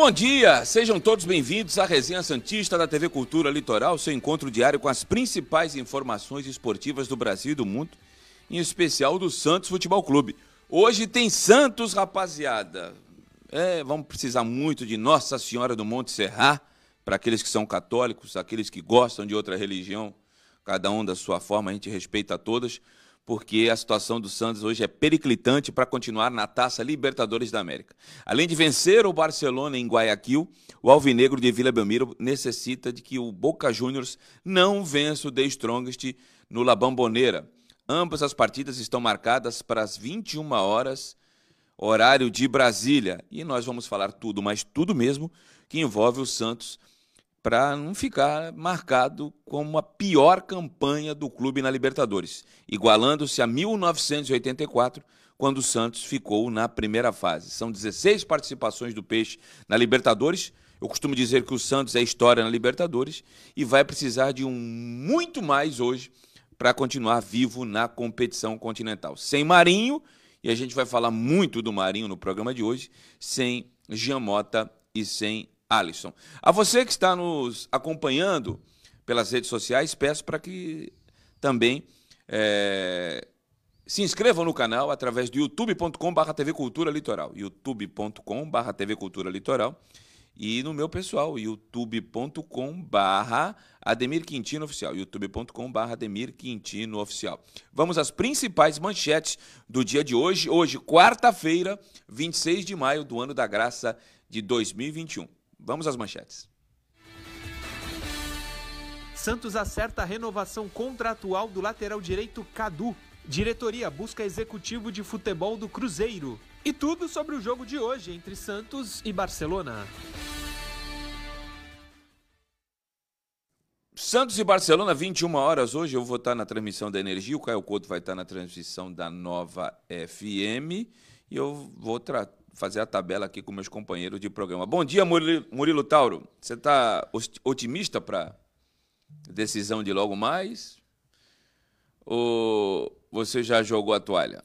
bom dia! Sejam todos bem-vindos à Resenha Santista da TV Cultura Litoral, seu encontro diário com as principais informações esportivas do Brasil e do mundo, em especial do Santos Futebol Clube. Hoje tem Santos, rapaziada. É, vamos precisar muito de Nossa Senhora do Monte Serra, para aqueles que são católicos, aqueles que gostam de outra religião, cada um da sua forma, a gente respeita todas porque a situação do Santos hoje é periclitante para continuar na Taça Libertadores da América. Além de vencer o Barcelona em Guayaquil, o Alvinegro de Vila Belmiro necessita de que o Boca Juniors não vença o The Strongest no La Bombonera. Ambas as partidas estão marcadas para as 21 horas, horário de Brasília. E nós vamos falar tudo, mas tudo mesmo, que envolve o Santos para não ficar marcado como a pior campanha do clube na Libertadores, igualando-se a 1984, quando o Santos ficou na primeira fase. São 16 participações do Peixe na Libertadores. Eu costumo dizer que o Santos é história na Libertadores e vai precisar de um muito mais hoje para continuar vivo na competição continental. Sem Marinho, e a gente vai falar muito do Marinho no programa de hoje, sem Giamota e sem Alisson. A você que está nos acompanhando pelas redes sociais, peço para que também é, se inscrevam no canal através do youtube.com.br TV Cultura Litoral. youtube.com.br TV Cultura Litoral. E no meu pessoal, youtube.com.br Ademir Quintino Oficial. youtube.com.br Ademir Quintino Oficial. Vamos às principais manchetes do dia de hoje. Hoje, quarta-feira, 26 de maio do ano da graça de 2021. Vamos às manchetes. Santos acerta a renovação contratual do lateral direito Cadu. Diretoria busca executivo de futebol do Cruzeiro. E tudo sobre o jogo de hoje entre Santos e Barcelona. Santos e Barcelona, 21 horas hoje. Eu vou estar na transmissão da Energia, o Caio Couto vai estar na transmissão da Nova FM. E eu vou tratar fazer a tabela aqui com meus companheiros de programa. Bom dia, Murilo, Murilo Tauro. Você está otimista para decisão de logo mais? Ou você já jogou a toalha?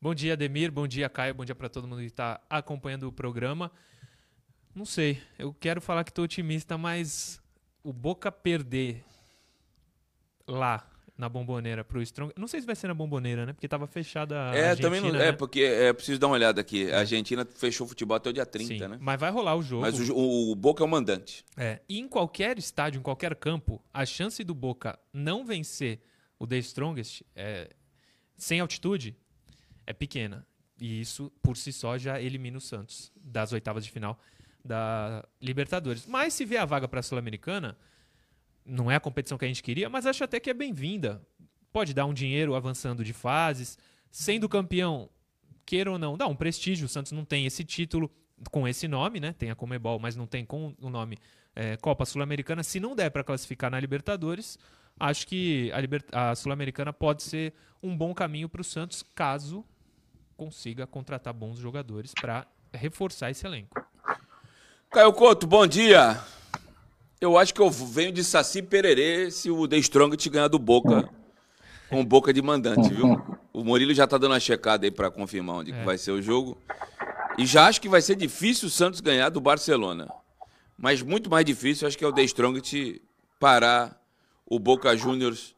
Bom dia, Ademir. Bom dia, Caio. Bom dia para todo mundo que está acompanhando o programa. Não sei, eu quero falar que estou otimista, mas o Boca perder lá na bomboneira pro Strong. Não sei se vai ser na bomboneira, né? Porque tava fechada a É, Argentina, também não. né? É, porque é preciso dar uma olhada aqui. A Argentina fechou o futebol até o dia 30, Sim, né? Mas vai rolar o jogo. Mas o, o, o Boca é o mandante. É, e em qualquer estádio, em qualquer campo, a chance do Boca não vencer o The Strongest é, sem altitude é pequena. E isso, por si só, já elimina o Santos das oitavas de final da Libertadores. Mas se vier a vaga para a Sul-Americana, não é a competição que a gente queria, mas acho até que é bem-vinda. Pode dar um dinheiro avançando de fases, sendo campeão, queira ou não, dá um prestígio. O Santos não tem esse título com esse nome, né? Tem a Comebol, mas não tem com o nome é, Copa Sul-Americana. Se não der para classificar na Libertadores, acho que a, Liber- a Sul-Americana pode ser um bom caminho para o Santos, caso consiga contratar bons jogadores para reforçar esse elenco. Caio Couto, bom dia. Eu acho que eu venho de Saci Pererê se o The Strong te ganhar do Boca com Boca de mandante, viu? O Murilo já tá dando uma checada aí para confirmar onde que É. vai ser o jogo. E já acho que vai ser difícil o Santos ganhar do Barcelona. Mas muito mais difícil, acho que é o The Strong te parar o Boca Juniors.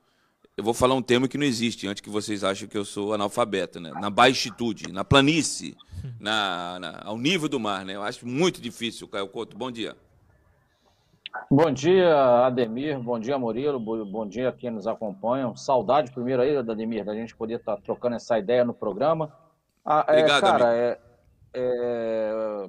Eu vou falar um termo que não existe, antes que vocês achem que eu sou analfabeto, né? Na baixitude, na planície, na, na- ao nível do mar, né? Eu acho muito difícil, Caio Couto. Bom dia. Bom dia, Ademir. Bom dia, Murilo. Bo- Bom dia a quem nos acompanha. Saudade primeiro aí, Ademir, da gente poder estar trocando essa ideia no programa. Ah, é, Obrigado, cara, é, é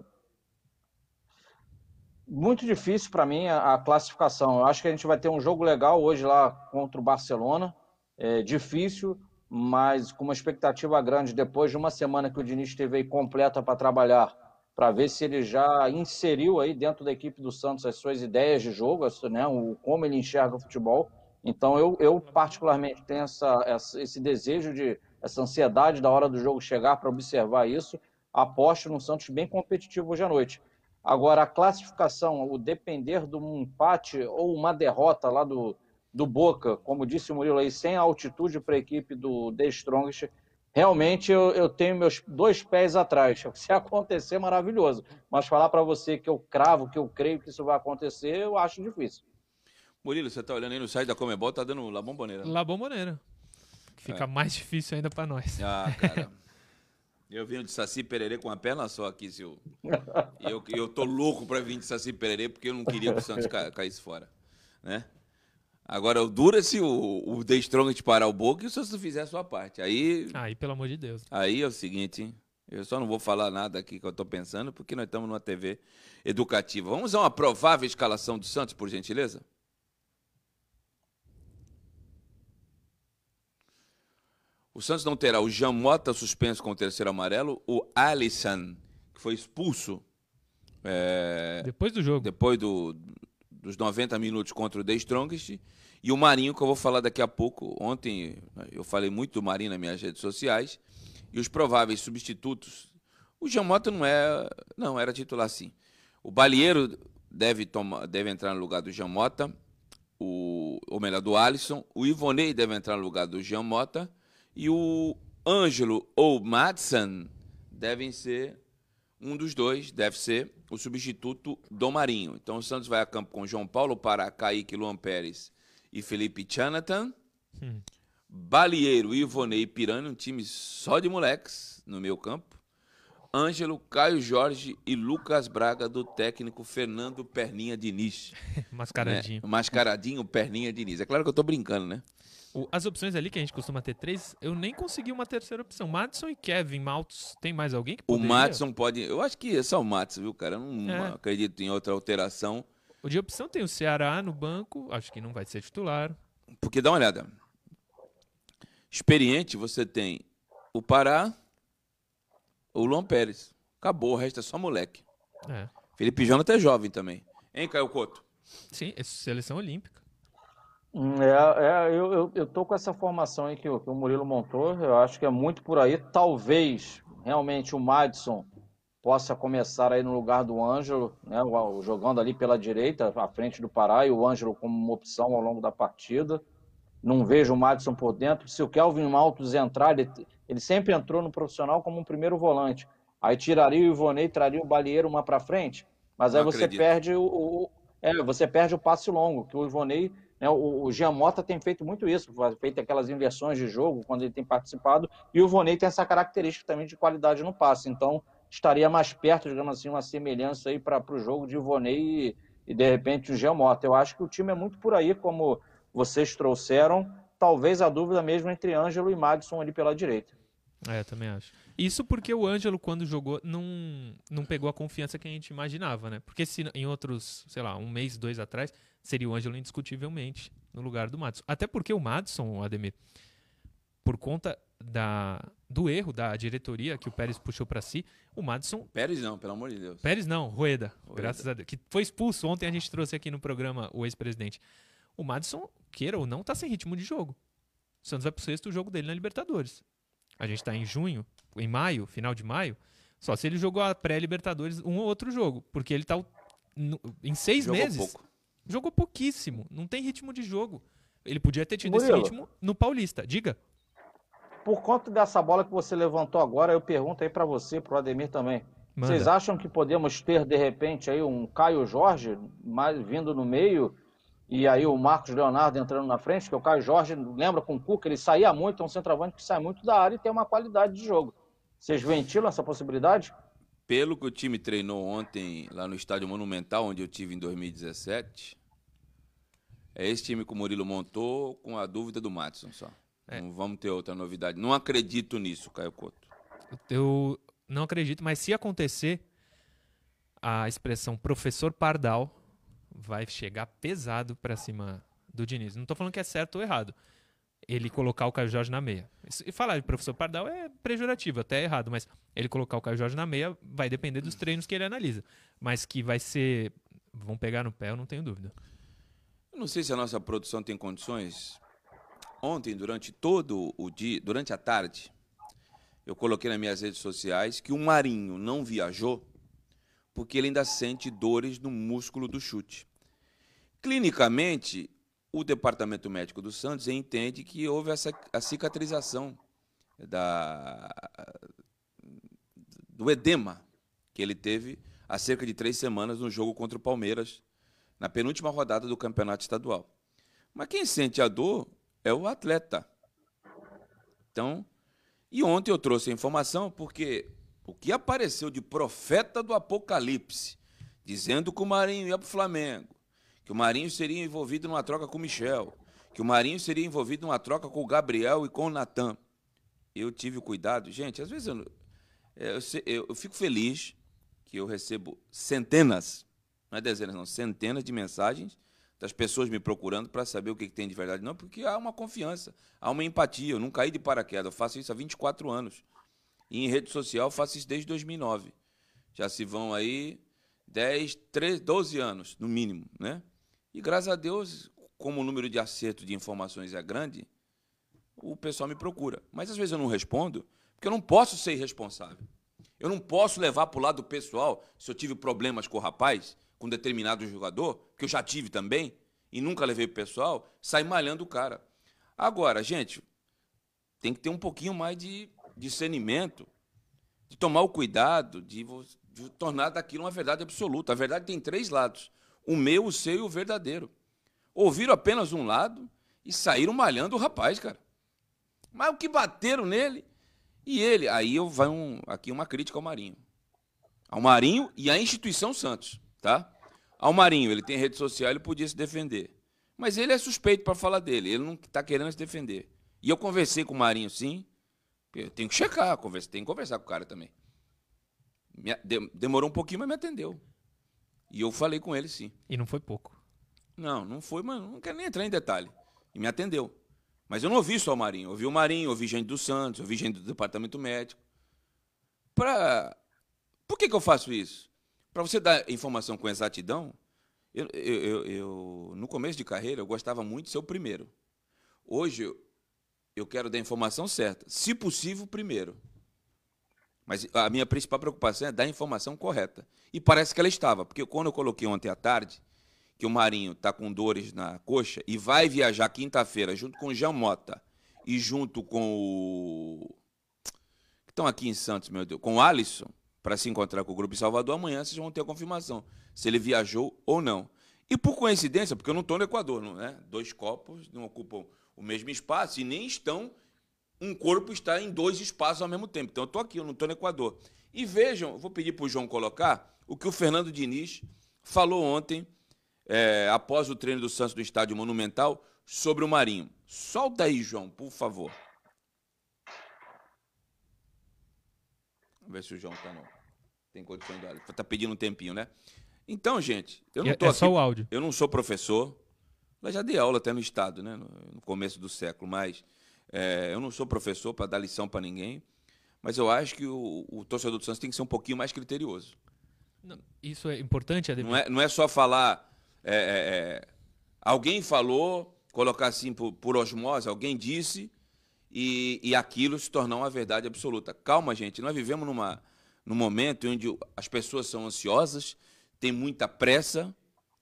muito difícil para mim a, a classificação. Eu acho que a gente vai ter um jogo legal hoje lá contra o Barcelona. É difícil, mas com uma expectativa grande depois de uma semana que o Diniz esteve aí completa para trabalhar para ver se ele já inseriu aí dentro da equipe do Santos as suas ideias de jogo, né, o, como ele enxerga o futebol. Então eu, eu particularmente tenho essa, essa- esse desejo de essa ansiedade da hora do jogo chegar para observar isso. Aposto no Santos bem competitivo hoje à noite. Agora a classificação, o depender de um empate ou uma derrota lá do, do Boca, como disse o Murilo aí, sem altitude para a equipe do The Strongest, realmente eu, eu tenho meus dois pés atrás. Se acontecer, maravilhoso. Mas falar para você que eu cravo, que eu creio que isso vai acontecer, eu acho difícil. Murilo, você está olhando aí no site da Comebol, tá dando La Bombonera. La Bombonera. Fica é. mais difícil ainda para nós. Ah, cara. Eu vim de Saci Pererê com uma perna só aqui, seu. Eu, eu tô louco para vir de Saci Pererê porque eu não queria que o Santos ca, caísse fora. Né? Agora, o dura se o, o The Strongest parar o boca e o Santos não fizer a sua parte. Aí. Aí, pelo amor de Deus. Aí é o seguinte, hein? Eu só não vou falar nada aqui que eu estou pensando, porque nós estamos numa TV educativa. Vamos a uma provável escalação do Santos, por gentileza? O Santos não terá o Jamota suspenso com o terceiro amarelo, o Alisson, que foi expulso. É, depois do jogo. Depois do, dos 90 minutos contra o The Strongest. E o Marinho, que eu vou falar daqui a pouco. Ontem eu falei muito do Marinho nas minhas redes sociais. E os prováveis substitutos. O Jamota não é. Não, era titular sim. O Balieiro deve, tomar, deve entrar no lugar do Jamota. O, ou melhor, do Alisson. O Ivonei deve entrar no lugar do Jamota. E o Ângelo ou Madsen devem ser um dos dois, deve ser o substituto do Marinho. Então o Santos vai a campo com João Paulo para Kaique Luan Pérez e Felipe Chanatan. Hum. Balieiro, Ivonei e Pirani, um time só de moleques no meu campo. Ângelo, Caio Jorge e Lucas Braga, do técnico Fernando Perninha Diniz. Mascaradinho. Né? Mascaradinho, Perninha Diniz. É claro que eu estou brincando, né? O, as opções ali que a gente costuma ter três, eu nem consegui uma terceira opção. Madison e Kevin Maltos, tem mais alguém que poderia? O Madison pode. Eu acho que é só o Madison, viu, cara? Eu não é. acredito em outra alteração. O de opção tem o Ceará no banco, acho que não vai ser titular. Porque dá uma olhada. Experiente, você tem o Pará, o Luan Pérez. Acabou, o resto é só moleque. É. Felipe Jonathan é jovem também. Hein, Caio Couto? Sim, é seleção olímpica. É, é eu, eu, eu, tô com essa formação aí que, que, o Murilo montou, eu acho que é muito por aí. Talvez realmente o Madison possa começar aí no lugar do Ângelo, né, jogando ali pela direita, à frente do Pará, e o Ângelo como uma opção ao longo da partida. Não vejo o Madison por dentro. Se o Kelvin Maltos entrar, ele, ele sempre entrou no profissional como um primeiro volante. Aí tiraria o Ivonei, traria o Balieiro uma para frente, mas aí Não você acredito. perde o, o, é, você perde o passe longo, que o Ivonei né? O, o Jean Mota tem feito muito isso, feito aquelas inversões de jogo quando ele tem participado, e o Vonei tem essa característica também de qualidade no passe. Então, estaria mais perto, digamos assim, uma semelhança aí para o jogo de Vonei e, e, de repente, o Jean Mota. Eu acho que o time é muito por aí, como vocês trouxeram. Talvez a dúvida mesmo entre Ângelo e Madison ali pela direita. É, também acho. Isso porque o Ângelo, quando jogou, não, não pegou a confiança que a gente imaginava, né? Porque se em outros, sei lá, um mês, dois atrás, seria o Ângelo indiscutivelmente no lugar do Madison. Até porque o Madison, Ademir, por conta da, do erro da diretoria que o Pérez puxou para si, o Madison. Pérez não, pelo amor de Deus. Pérez não, Rueda, Rueda, graças a Deus. Que foi expulso. Ontem a gente trouxe aqui no programa o ex-presidente. O Madison, queira ou não, tá sem ritmo de jogo. O Santos vai pro sexto jogo dele na Libertadores. A gente está em junho, em maio, final de maio. Só se ele jogou a pré-Libertadores um ou outro jogo. Porque ele tá no, em seis jogou meses. Pouco. Jogou pouquíssimo. Não tem ritmo de jogo. Ele podia ter tido Murilo, esse ritmo no Paulista. Diga. Por conta dessa bola que você levantou agora, eu pergunto aí para você, para o Ademir também. Manda. Vocês acham que podemos ter, de repente, aí um Caio Jorge mais vindo no meio e aí o Marcos Leonardo entrando na frente, que o Caio Jorge, lembra com o Cuca, ele saía muito, é um centroavante que sai muito da área e tem uma qualidade de jogo. Vocês ventilam essa possibilidade? Pelo que o time treinou ontem lá no Estádio Monumental, onde eu tive em 2017, é esse time que o Murilo montou com a dúvida do Matson só. É. Não vamos ter outra novidade. Não acredito nisso, Caio Couto. Eu não acredito, mas se acontecer, a expressão professor Pardal vai chegar pesado para cima do Diniz. Não estou falando que é certo ou errado ele colocar o Caio Jorge na meia. E falar de professor Pardal é pejorativo, até é errado, mas ele colocar o Caio Jorge na meia vai depender dos treinos que ele analisa. Mas que vai ser. Vão pegar no pé, eu não tenho dúvida. Eu não sei se a nossa produção tem condições. Ontem, durante todo o dia, durante a tarde, eu coloquei nas minhas redes sociais que o Marinho não viajou porque ele ainda sente dores no músculo do chute. Clinicamente, o departamento médico do Santos entende que houve essa, a cicatrização da, do edema que ele teve há cerca de três semanas no jogo contra o Palmeiras, na penúltima rodada do campeonato estadual. Mas quem sente a dor é o atleta. Então, e ontem eu trouxe a informação porque o que apareceu de profeta do Apocalipse, dizendo que o Marinho ia para o Flamengo, que o Marinho seria envolvido numa troca com o Michel, que o Marinho seria envolvido numa troca com o Gabriel e com o Natan. Eu tive cuidado. Gente, às vezes eu, eu, eu, eu fico feliz que eu recebo centenas, não é dezenas, não, centenas de mensagens das pessoas me procurando para saber o que, tem de verdade. Não, porque há uma confiança, há uma empatia. Eu não caí de paraquedas, eu faço isso há 24 anos. E em rede social faço isso desde 2009. Já se vão aí 10, 13, 12 anos, no mínimo. Né? E graças a Deus, como o número de acerto de informações é grande, o pessoal me procura. Mas às vezes eu não respondo, porque eu não posso ser irresponsável. Eu não posso levar para o lado pessoal, se eu tive problemas com o rapaz, com determinado jogador, que eu já tive também, e nunca levei para o pessoal, sair malhando o cara. Agora, gente, tem que ter um pouquinho mais de discernimento, de tomar o cuidado, de, de tornar daquilo uma verdade absoluta. A verdade tem três lados: o meu, o seu e o verdadeiro. Ouviram apenas um lado e saíram malhando o rapaz, cara. Mas o que bateram nele e ele, aí eu vai um, aqui uma crítica ao Marinho. Ao Marinho e à instituição Santos, tá? Ao Marinho, ele tem rede social, ele podia se defender. Mas ele é suspeito para falar dele, ele não está querendo se defender. E eu conversei com o Marinho, sim. Eu tenho que checar, conversa, tenho que conversar com o cara também. Demorou um pouquinho, mas me atendeu. E eu falei com ele, sim. E não foi pouco. Não, não foi, mas não quero nem entrar em detalhe. E me atendeu. Mas eu não ouvi só o Marinho. Ouvi o Marinho, ouvi gente do Santos, ouvi gente do departamento médico. Pra... Por que, que eu faço isso? Para você dar informação com exatidão, eu, eu, eu, eu, no começo de carreira, eu gostava muito de ser o primeiro. Hoje, eu, quero dar a informação certa. Se possível, primeiro. Mas a minha principal preocupação é dar a informação correta. E parece que ela estava, porque quando eu coloquei ontem à tarde, que o Marinho está com dores na coxa e vai viajar quinta-feira junto com o Jean Mota e junto com o. que estão aqui em Santos, meu Deus, com o Alisson, para se encontrar com o grupo Salvador, amanhã vocês vão ter a confirmação se ele viajou ou não. E por coincidência, porque eu não estou no Equador, não é? Dois copos não ocupam o mesmo espaço e nem estão. Um corpo está em dois espaços ao mesmo tempo. Então eu estou aqui, eu não estou no Equador. E vejam, vou pedir para o João colocar o que o Fernando Diniz falou ontem é, após o treino do Santos do Estádio Monumental sobre o Marinho. Solta aí, João, por favor. Vamos ver se o João tá no... tem condições de Tá pedindo um tempinho, né? Então, gente, eu não tô é aqui, só o áudio. Eu não sou professor. Eu já dei aula até no estado, né, no, começo do século, mas é, eu não sou professor para dar lição para ninguém. Mas eu acho que o, o torcedor do Santos tem que ser um pouquinho mais criterioso. Não, isso é importante, Ademir. Não é, não é só falar é, é, é, alguém falou, colocar assim por, por osmose, alguém disse, e, e aquilo se tornar uma verdade absoluta. Calma, gente, nós vivemos numa, num momento onde as pessoas são ansiosas, tem muita pressa,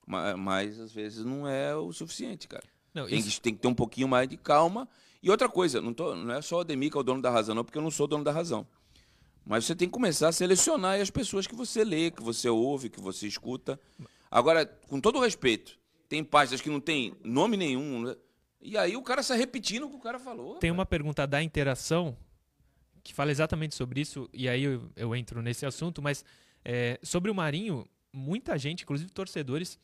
mas, mas às vezes não é o suficiente, cara. Não, tem, isso... que, tem que ter um pouquinho mais de calma. E outra coisa, não, tô, não é só o Ademir que é o dono da razão, não, porque eu não sou dono da razão. Mas você tem que começar a selecionar as pessoas que você lê, que você ouve, que você escuta. Agora, com todo respeito, tem páginas que não tem nome nenhum, né? e aí o cara está repetindo o que o cara falou. Tem cara. uma pergunta da interação que fala exatamente sobre isso, e aí eu, eu entro nesse assunto, mas é, sobre o Marinho, muita gente, inclusive torcedores,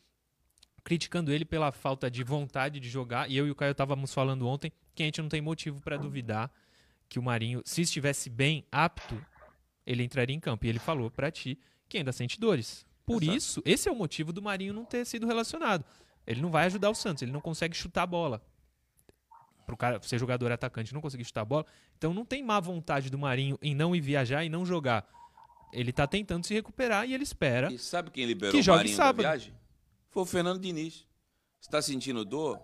criticando ele pela falta de vontade de jogar, e eu e o Caio estávamos falando ontem que a gente não tem motivo para duvidar que o Marinho, se estivesse bem apto, ele entraria em campo. E ele falou para ti que ainda sente dores. Por Exato. isso, esse é o motivo do Marinho não ter sido relacionado. Ele não vai ajudar o Santos, ele não consegue chutar a bola. Para o cara ser jogador atacante não conseguir chutar a bola. Então não tem má vontade do Marinho em não ir viajar e não jogar. Ele está tentando se recuperar e ele espera. E sabe quem liberou que o Marinho sábado. da viagem? Foi o Fernando Diniz. Está sentindo dor?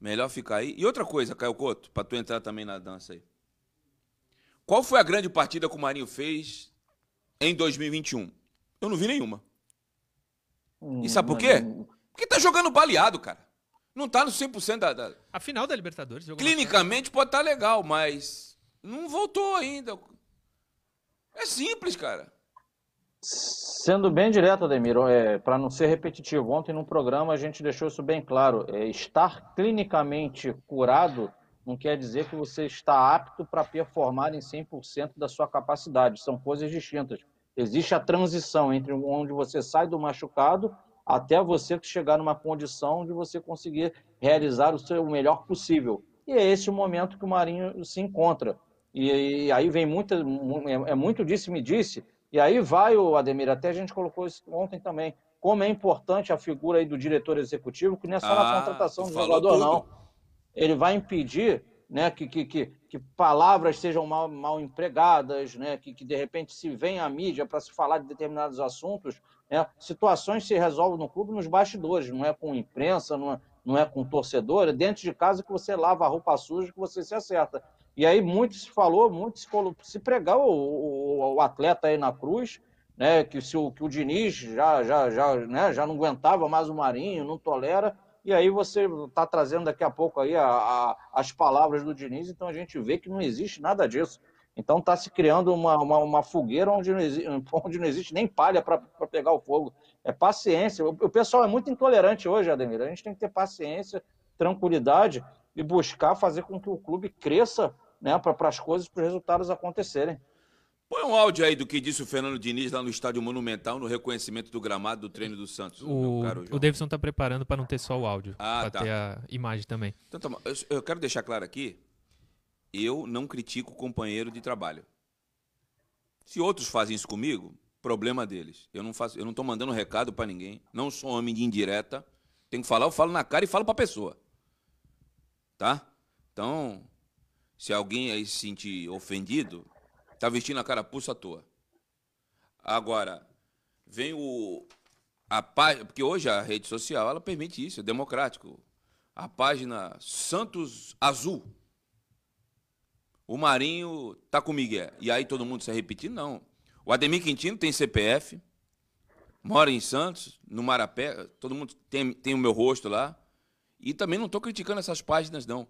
Melhor ficar aí. E outra coisa, Caio Couto, para tu entrar também na dança aí. Qual foi a grande partida que o Marinho fez em 2021? Eu não vi nenhuma. Hum, e sabe por quê? Porque tá jogando baleado, cara. Não tá no 100% da, da... A final da Libertadores. Clinicamente pode estar tá legal, mas Não voltou ainda. É simples, cara. Sendo bem direto, Ademir, é, para não ser repetitivo, ontem no programa a gente deixou isso bem claro. É, estar clinicamente curado não quer dizer que você está apto para performar em 100% da sua capacidade. São coisas distintas. Existe a transição entre onde você sai do machucado até você chegar numa condição de você conseguir realizar o seu melhor possível. E é esse o momento que o Marinho se encontra. E, e aí vem muita, é, é muito disse me disse, e aí vai o Ademir, até a gente colocou isso ontem também, como é importante a figura aí do diretor executivo, que não é só ah, na contratação do jogador, tudo. não. Ele vai impedir né, que, que, que, que palavras sejam mal, mal empregadas, né, que, que de repente se vem à mídia para se falar de determinados assuntos. Né, situações se resolvem no clube nos bastidores, não é com imprensa, não é, não é com torcedor, é dentro de casa que você lava a roupa suja, que você se acerta. E aí muito se falou, muito se, falou, se pregar o, o, o, atleta aí na cruz, né, que se o, que o Diniz já, já, já, né, já não aguentava mais o Marinho, não tolera, e aí você está trazendo daqui a pouco aí a, a, as palavras do Diniz, então a gente vê que não existe nada disso. Então está se criando uma, uma, uma, fogueira onde não, existe, onde não existe nem palha para pegar o fogo. É paciência. O, o, pessoal é muito intolerante hoje, Ademir. A gente tem que ter paciência, tranquilidade e buscar fazer com que o clube cresça né, para as coisas, para os resultados acontecerem. Põe um áudio aí do que disse o Fernando Diniz lá no Estádio Monumental, no reconhecimento do gramado do treino do Santos. O, o Davidson está preparando para não ter só o áudio, ah, para tá. ter a imagem também. Então, tá eu quero deixar claro aqui, eu não critico o companheiro de trabalho. Se outros fazem isso comigo, problema deles. Eu não faço, eu não estou mandando recado para ninguém. Não sou homem de indireta. Tem que falar, eu falo na cara e falo para a pessoa. Tá? Então, se alguém aí se sentir ofendido, Tá vestindo a carapuça à toa. Agora, vem o. A página, porque hoje a rede social ela permite isso, é democrático. A página Santos Azul. O Marinho tá com Miguel. E aí todo mundo se repetir? Não. O Ademir Quintino tem CPF, mora em Santos, no Marapé, todo mundo tem, tem o meu rosto lá. E também não estou criticando essas páginas, não.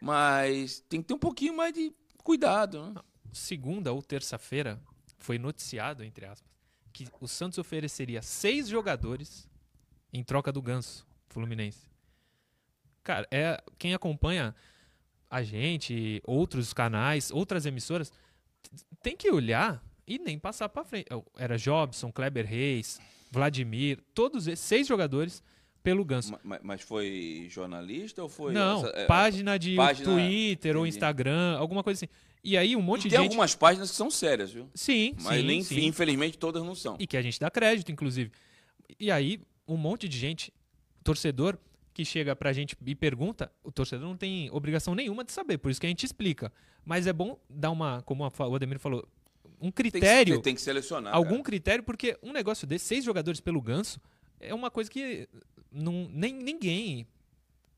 Mas tem que ter um pouquinho mais de cuidado. Né? segunda ou terça-feira, foi noticiado, entre aspas, que o Santos ofereceria seis jogadores em troca do Ganso Fluminense. Cara, é, quem acompanha a gente, outros canais, outras emissoras, tem que olhar e nem passar para frente. Era Jobson, Kleber Reis, Vladimir, todos esses seis jogadores pelo Ganso. Mas, mas foi jornalista ou foi. Não, essa, é, página de página... Twitter entendi. ou Instagram, alguma coisa assim. E aí um monte e de tem gente... algumas páginas que são sérias, viu? Sim, Mas sim, nem, sim. infelizmente todas não são. E que a gente dá crédito, inclusive. E aí um monte de gente, torcedor, que chega pra gente e pergunta, o torcedor não tem obrigação nenhuma de saber, por isso que a gente explica. Mas é bom dar uma, como o Ademir falou, um critério. Tem que, tem que selecionar. Algum cara. critério, porque um negócio desse, seis jogadores pelo ganso, é uma coisa que não, nem ninguém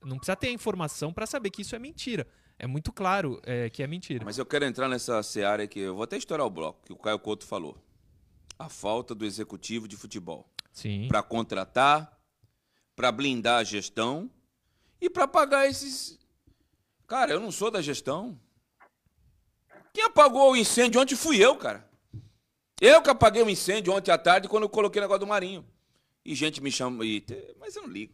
não precisa ter a informação para saber que isso é mentira é muito claro é, que é mentira. Mas eu quero entrar nessa seara aqui. Eu vou até estourar o bloco, que o Caio Couto falou. A falta do executivo de futebol. Sim. Para contratar, para blindar a gestão e para pagar esses. Cara, eu não sou da gestão. Quem apagou o incêndio ontem fui eu, cara. Eu que apaguei o incêndio ontem à tarde quando eu coloquei o negócio do Marinho. E gente me chama. E... Mas eu não ligo.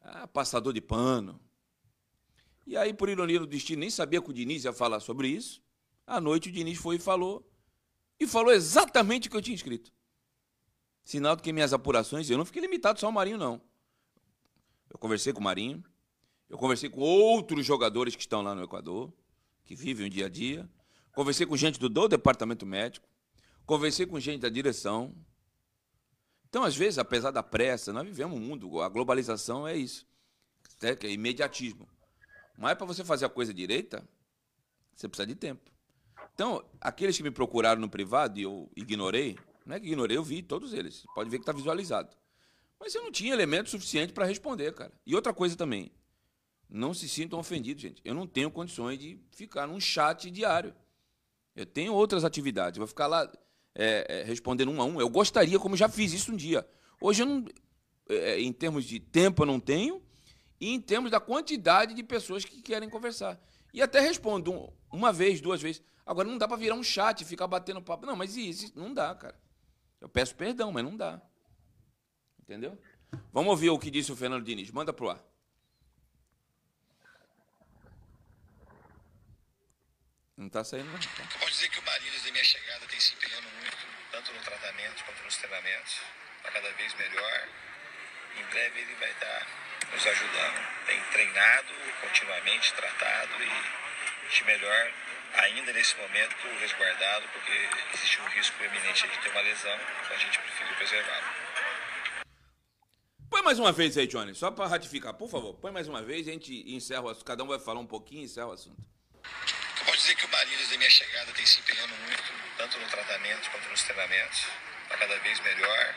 Ah, passador de pano. E aí, por ironia do destino, nem sabia que o Diniz ia falar sobre isso. À noite o Diniz foi e falou. E falou exatamente o que eu tinha escrito. Sinal de que minhas apurações, eu não fiquei limitado só ao Marinho, não. Eu conversei com o Marinho, eu conversei com outros jogadores que estão lá no Equador, que vivem o dia a dia. Conversei com gente do, do departamento médico, conversei com gente da direção. Então, às vezes, apesar da pressa, nós vivemos um mundo, a globalização é isso. É imediatismo. Mas para você fazer a coisa direita, você precisa de tempo. Então, aqueles que me procuraram no privado e eu ignorei, não é que ignorei, eu vi todos eles. Pode ver que está visualizado. Mas eu não tinha elemento suficiente para responder, cara. E outra coisa também, não se sintam ofendidos, gente. Eu não tenho condições de ficar num chat diário. Eu tenho outras atividades. Eu vou ficar lá é, é, respondendo um a um. Eu gostaria, como já fiz isso um dia. Hoje eu não, é, em termos de tempo, eu não tenho e em termos da quantidade de pessoas que querem conversar. E até respondo um, uma vez, duas vezes. Agora não dá para virar um chat e ficar batendo papo. Não, mas isso? Não dá, cara. Eu peço perdão, mas não dá. Entendeu? Vamos ouvir o que disse o Fernando Diniz. Manda pro ar. Não está saindo, não. Tá. Eu posso dizer que o Marinho, desde minha chegada, tem se empenhando muito, tanto no tratamento quanto nos treinamentos, para cada vez melhor. Em breve ele vai estar nos ajudando. Tem treinado continuamente, tratado e de melhor ainda nesse momento resguardado, porque existe um risco eminente de ter uma lesão, então a gente prefere preservá-lo. Põe mais uma vez aí, Johnny, só para ratificar, por favor. Põe mais uma vez, a gente encerra o assunto. Cada um vai falar um pouquinho e encerra o assunto. Dizer que o Marinho, desde a minha chegada, tem se empenhando muito, tanto no tratamento quanto nos treinamentos, para cada vez melhor.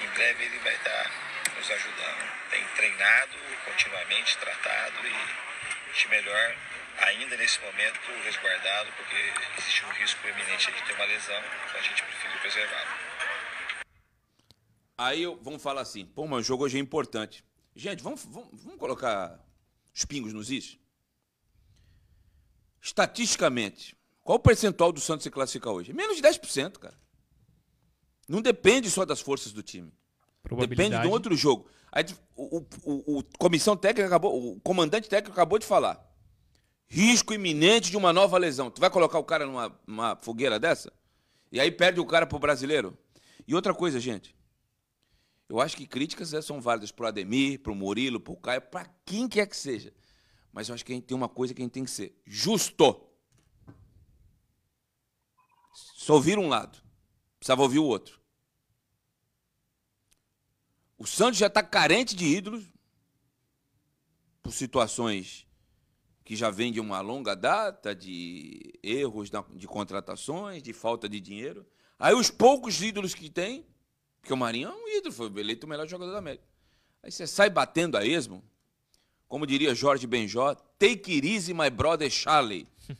Em breve ele vai estar nos ajudando. Tem treinado continuamente, tratado e de melhor ainda nesse momento resguardado, porque existe um risco eminente de ter uma lesão, então a gente prefere preservá-lo. Aí vamos falar assim, pô, mas o jogo hoje é importante. Gente, vamos, vamos, vamos colocar os pingos nos is? Estatisticamente, qual o percentual do Santos se classificar hoje? Menos de 10%, cara. Não depende só das forças do time. Depende de um outro jogo. Aí, o, o, o, comissão técnica acabou, o comandante técnico acabou de falar. Risco iminente de uma nova lesão. Tu vai colocar o cara numa, numa fogueira dessa? E aí perde o cara pro brasileiro? E outra coisa, gente. Eu acho que críticas né, são válidas pro Ademir, pro Murilo, pro Caio, para quem quer que seja. Mas eu acho que a gente tem uma coisa que a gente tem que ser justo. Só ouvir um lado. Precisava ouvir o outro. O Santos já está carente de ídolos por situações que já vem de uma longa data, de erros de contratações, de falta de dinheiro. Aí os poucos ídolos que tem, porque o Marinho é um ídolo, foi eleito o melhor jogador da América. Aí você sai batendo a esmo, como diria Jorge Benjó, take it easy, my brother Charlie.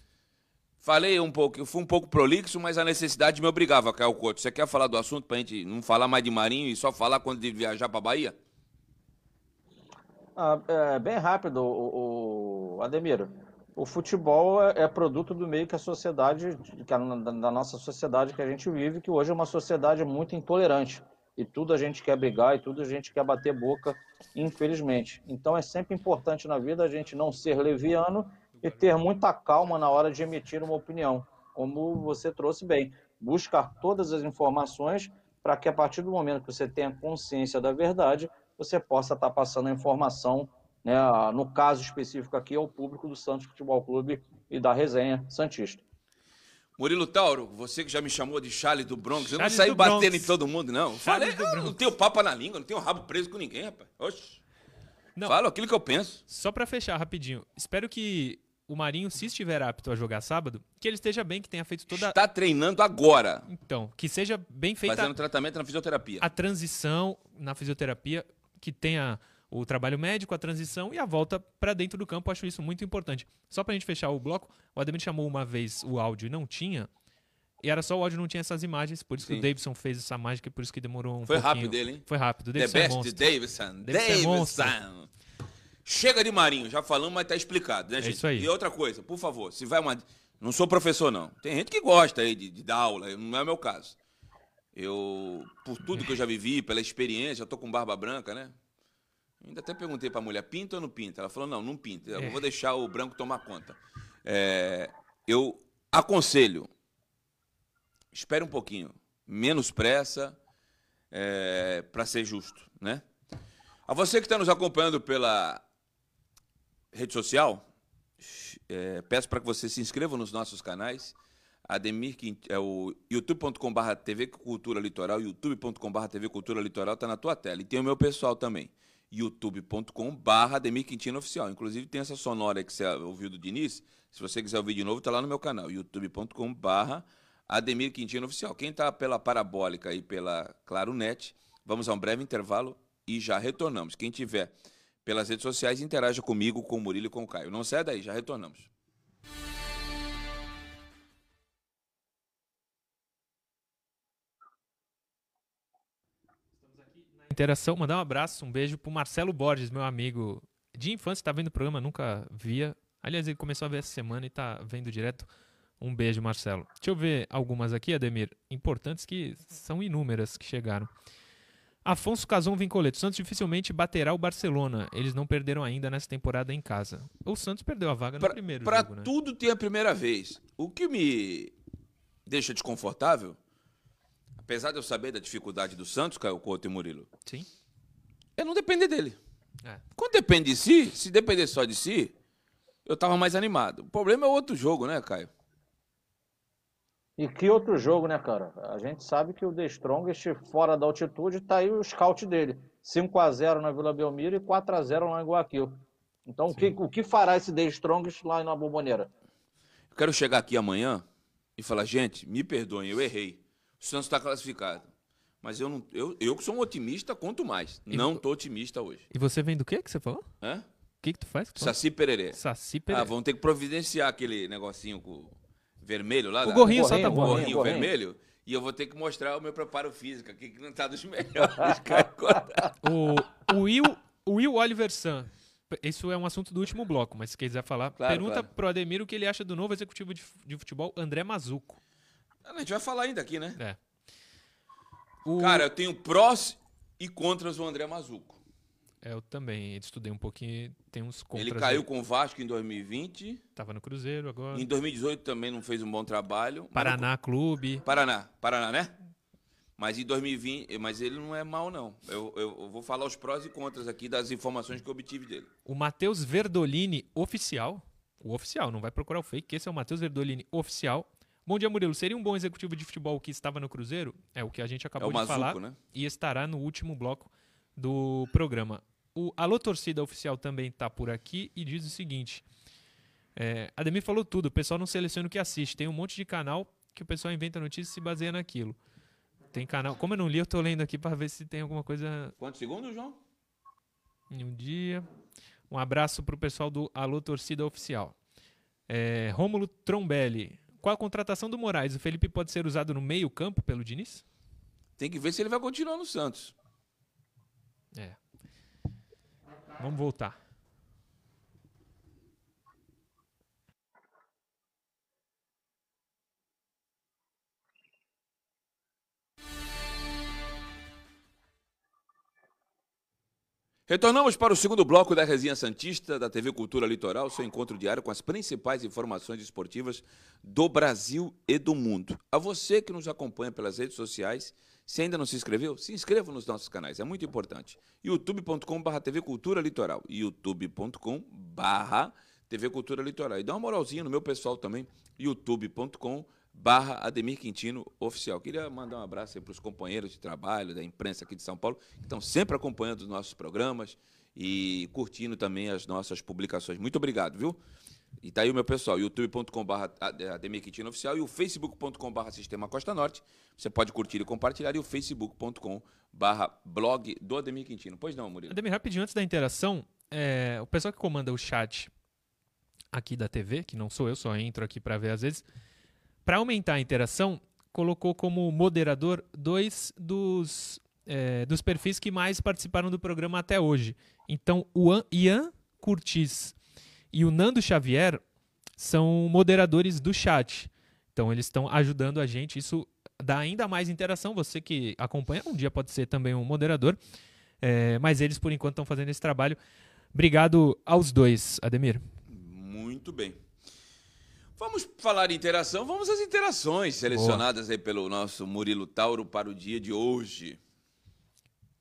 Falei um pouco, eu fui um pouco prolixo, mas a necessidade me obrigava, Caio Couto. Você quer falar do assunto para a gente não falar mais de Marinho e só falar quando de viajar para Bahia? Ah, é, bem rápido, o, o. O futebol é, é, produto do meio que a sociedade, que a, da nossa sociedade que a gente vive, que hoje é uma sociedade muito intolerante. E tudo a gente quer brigar e tudo a gente quer bater boca, infelizmente. Então é sempre importante na vida a gente não ser leviano e ter muita calma na hora de emitir uma opinião, como você trouxe bem. Buscar todas as informações para que a partir do momento que você tenha consciência da verdade, você possa estar passando a informação, né, no caso específico aqui, ao público do Santos Futebol Clube e da resenha Santista. Murilo Tauro, você que já me chamou de Charles do Bronx, eu não saí batendo em todo mundo, não. Falei, eu não tenho papo na língua, não tenho rabo preso com ninguém, rapaz. Oxi. Não, Falo aquilo que eu penso. Só para fechar rapidinho, espero que o Marinho, se estiver apto a jogar sábado, que ele esteja bem, que tenha feito toda. Está treinando agora. Então, que seja bem feita. Fazendo tratamento na fisioterapia. A transição na fisioterapia que tenha o trabalho médico, a transição e a volta para dentro do campo. Acho isso muito importante. Só para a gente fechar o bloco, o Ademir chamou uma vez o áudio e não tinha. E era só o áudio, não tinha essas imagens, por isso Sim. que o Davidson fez essa mágica e por isso que demorou um Foi pouquinho. rápido dele, hein? Foi rápido. Davidson The é best é Davidson. Davidson. Davidson. Chega de Marinho, já falamos, mas tá explicado, né, gente? É isso aí. E outra coisa, por favor, se vai uma. Não sou professor, não. Tem gente que gosta aí de, de dar aula, não é o meu caso. Eu, por tudo que eu já vivi, pela experiência, eu tô com barba branca, né? Ainda até perguntei para a mulher, pinta ou não pinta? Ela falou, não, não pinta. Eu é. vou deixar o branco tomar conta. É, eu aconselho, espere um pouquinho, menos pressa, é, para ser justo, né? A você que está nos acompanhando pela rede social, é, peço para que você se inscreva nos nossos canais. Ademir é o youtube.com.br TV Cultura Litoral, youtube.com.br TV Cultura Litoral está na tua tela. E tem o meu pessoal também youtube.com/barra Ademir Quintino Oficial. Inclusive tem essa sonora que você ouviu do Diniz. Se você quiser ouvir de novo, está lá no meu canal, youtube.com/barra Ademir Quintino Oficial. Quem está pela Parabólica e pela Claro Net, vamos a um breve intervalo e já retornamos. Quem tiver pelas redes sociais, interaja comigo, com o Murilo e com o Caio. Não sai daí, já retornamos. Interação, mandar um abraço, um beijo pro Marcelo Borges, meu amigo de infância, tá vendo o programa, nunca via. Aliás, ele começou a ver essa semana e tá vendo direto. Um beijo, Marcelo. Deixa eu ver algumas aqui, Ademir, importantes que são inúmeras que chegaram. Afonso Cason Vincoleto. Santos dificilmente baterá o Barcelona. Eles não perderam ainda nessa temporada em casa. O Santos perdeu a vaga no Pra, primeiro pra jogo, né? tudo tem a primeira vez. O que me deixa desconfortável, apesar de eu saber da dificuldade do Santos, Caio Couto e Murilo, Sim. é não depender dele. É. Quando depende de si, se depender só de si, eu tava mais animado. O problema é outro jogo, né, Caio? E que outro jogo, né, cara? A gente sabe que o The Strongest, fora da altitude, tá aí o scout dele. 5 a 0 na Vila Belmiro e 4 a 0 lá em Guaquil. Então, o que, o que fará esse The Strongest lá na Bomboneira? Eu quero chegar aqui amanhã e falar, gente, me perdoem, eu errei. O Santos está classificado. Mas eu, não, eu, eu que sou um otimista, conto mais. E não tô otimista hoje. E você vem do quê que você falou? Hã? O que que tu faz? Tu falou? Saci Pererê. Saci Ah, Pereira. vão ter que providenciar aquele negocinho com vermelho lá. O da- gorrinho só tá o bom. gorrinho. gorrinho gorrinho. vermelho. E eu vou ter que mostrar o meu preparo físico aqui, que não tá dos melhores. O, o Will, o Will Oliver San. Isso é um assunto do último bloco, mas se quiser falar, Claro, pergunta claro. pro Ademir o que ele acha do novo executivo de futebol, André Mazuco. A gente vai falar ainda aqui, né? É. O- Cara, eu tenho prós e contras o André Mazuco. É, eu também estudei um pouquinho, tem uns contras. Ele caiu aí. com o Vasco em 2020. Tava no Cruzeiro agora. Em 2018 também não fez um bom trabalho. Paraná Clube. Paraná, Paraná, né? Mas em 2020, mas ele não é mal não. Eu, eu- eu vou falar os prós e contras aqui das informações que eu obtive dele. O Matheus Verdolini oficial. O oficial, não vai procurar o fake, que esse é o Matheus Verdolini oficial. Bom dia, Murilo. Seria um bom executivo de futebol que estava no Cruzeiro? É o que a gente É acabou o de falar. Mazuco, né? E estará no último bloco do programa. O Alô Torcida Oficial também está por aqui e diz o seguinte. É, Ademir falou tudo, o pessoal não seleciona o que assiste. Tem um monte de canal que o pessoal inventa notícias e se baseia naquilo. Tem canal. Como eu não li, eu tô lendo aqui para ver se tem alguma coisa Quantos segundos, João? em um dia. Um abraço pro pessoal do Alô Torcida Oficial. É, Rômulo Trombelli. Qual a contratação do Moraes? O Felipe pode ser usado no meio-campo pelo Diniz? Tem que ver se ele vai continuar no Santos. É. Vamos voltar. Retornamos para o segundo bloco da Resenha Santista da TV Cultura Litoral, seu encontro diário com as principais informações esportivas do Brasil e do mundo. A você que nos acompanha pelas redes sociais, se ainda não se inscreveu, se inscreva nos nossos canais, é muito importante. youtube.com.br TV Cultura Litoral, youtube.com.br TV Cultura Litoral. E dá uma moralzinha no meu pessoal também, youtube.com barra Ademir Quintino Oficial. Queria mandar um abraço para os companheiros de trabalho da imprensa aqui de São Paulo, que estão sempre acompanhando os nossos programas e curtindo também as nossas publicações. Muito obrigado, viu? E tá aí o meu pessoal, youtube.com.br Ademir Quintino Oficial e o facebook.com.br Sistema Costa Norte. Você pode curtir e compartilhar e o facebook.com.br blog do Ademir Quintino. Pois não, Murilo? Ademir, rapidinho, antes da interação, é, o pessoal que comanda o chat aqui da TV, que não sou eu, só entro aqui para ver às vezes, para aumentar a interação, colocou como moderador dois dos, é, dos perfis que mais participaram do programa até hoje. Então, o An- Ian Curtis e o Nando Xavier são moderadores do chat. Então, eles estão ajudando a gente. Isso dá ainda mais interação. Você que acompanha, um dia pode ser também um moderador. É, mas eles, por enquanto, estão fazendo esse trabalho. Obrigado aos dois, Ademir. Muito bem. Vamos falar em interação, vamos às interações selecionadas aí pelo nosso Murilo Tauro para o dia de hoje.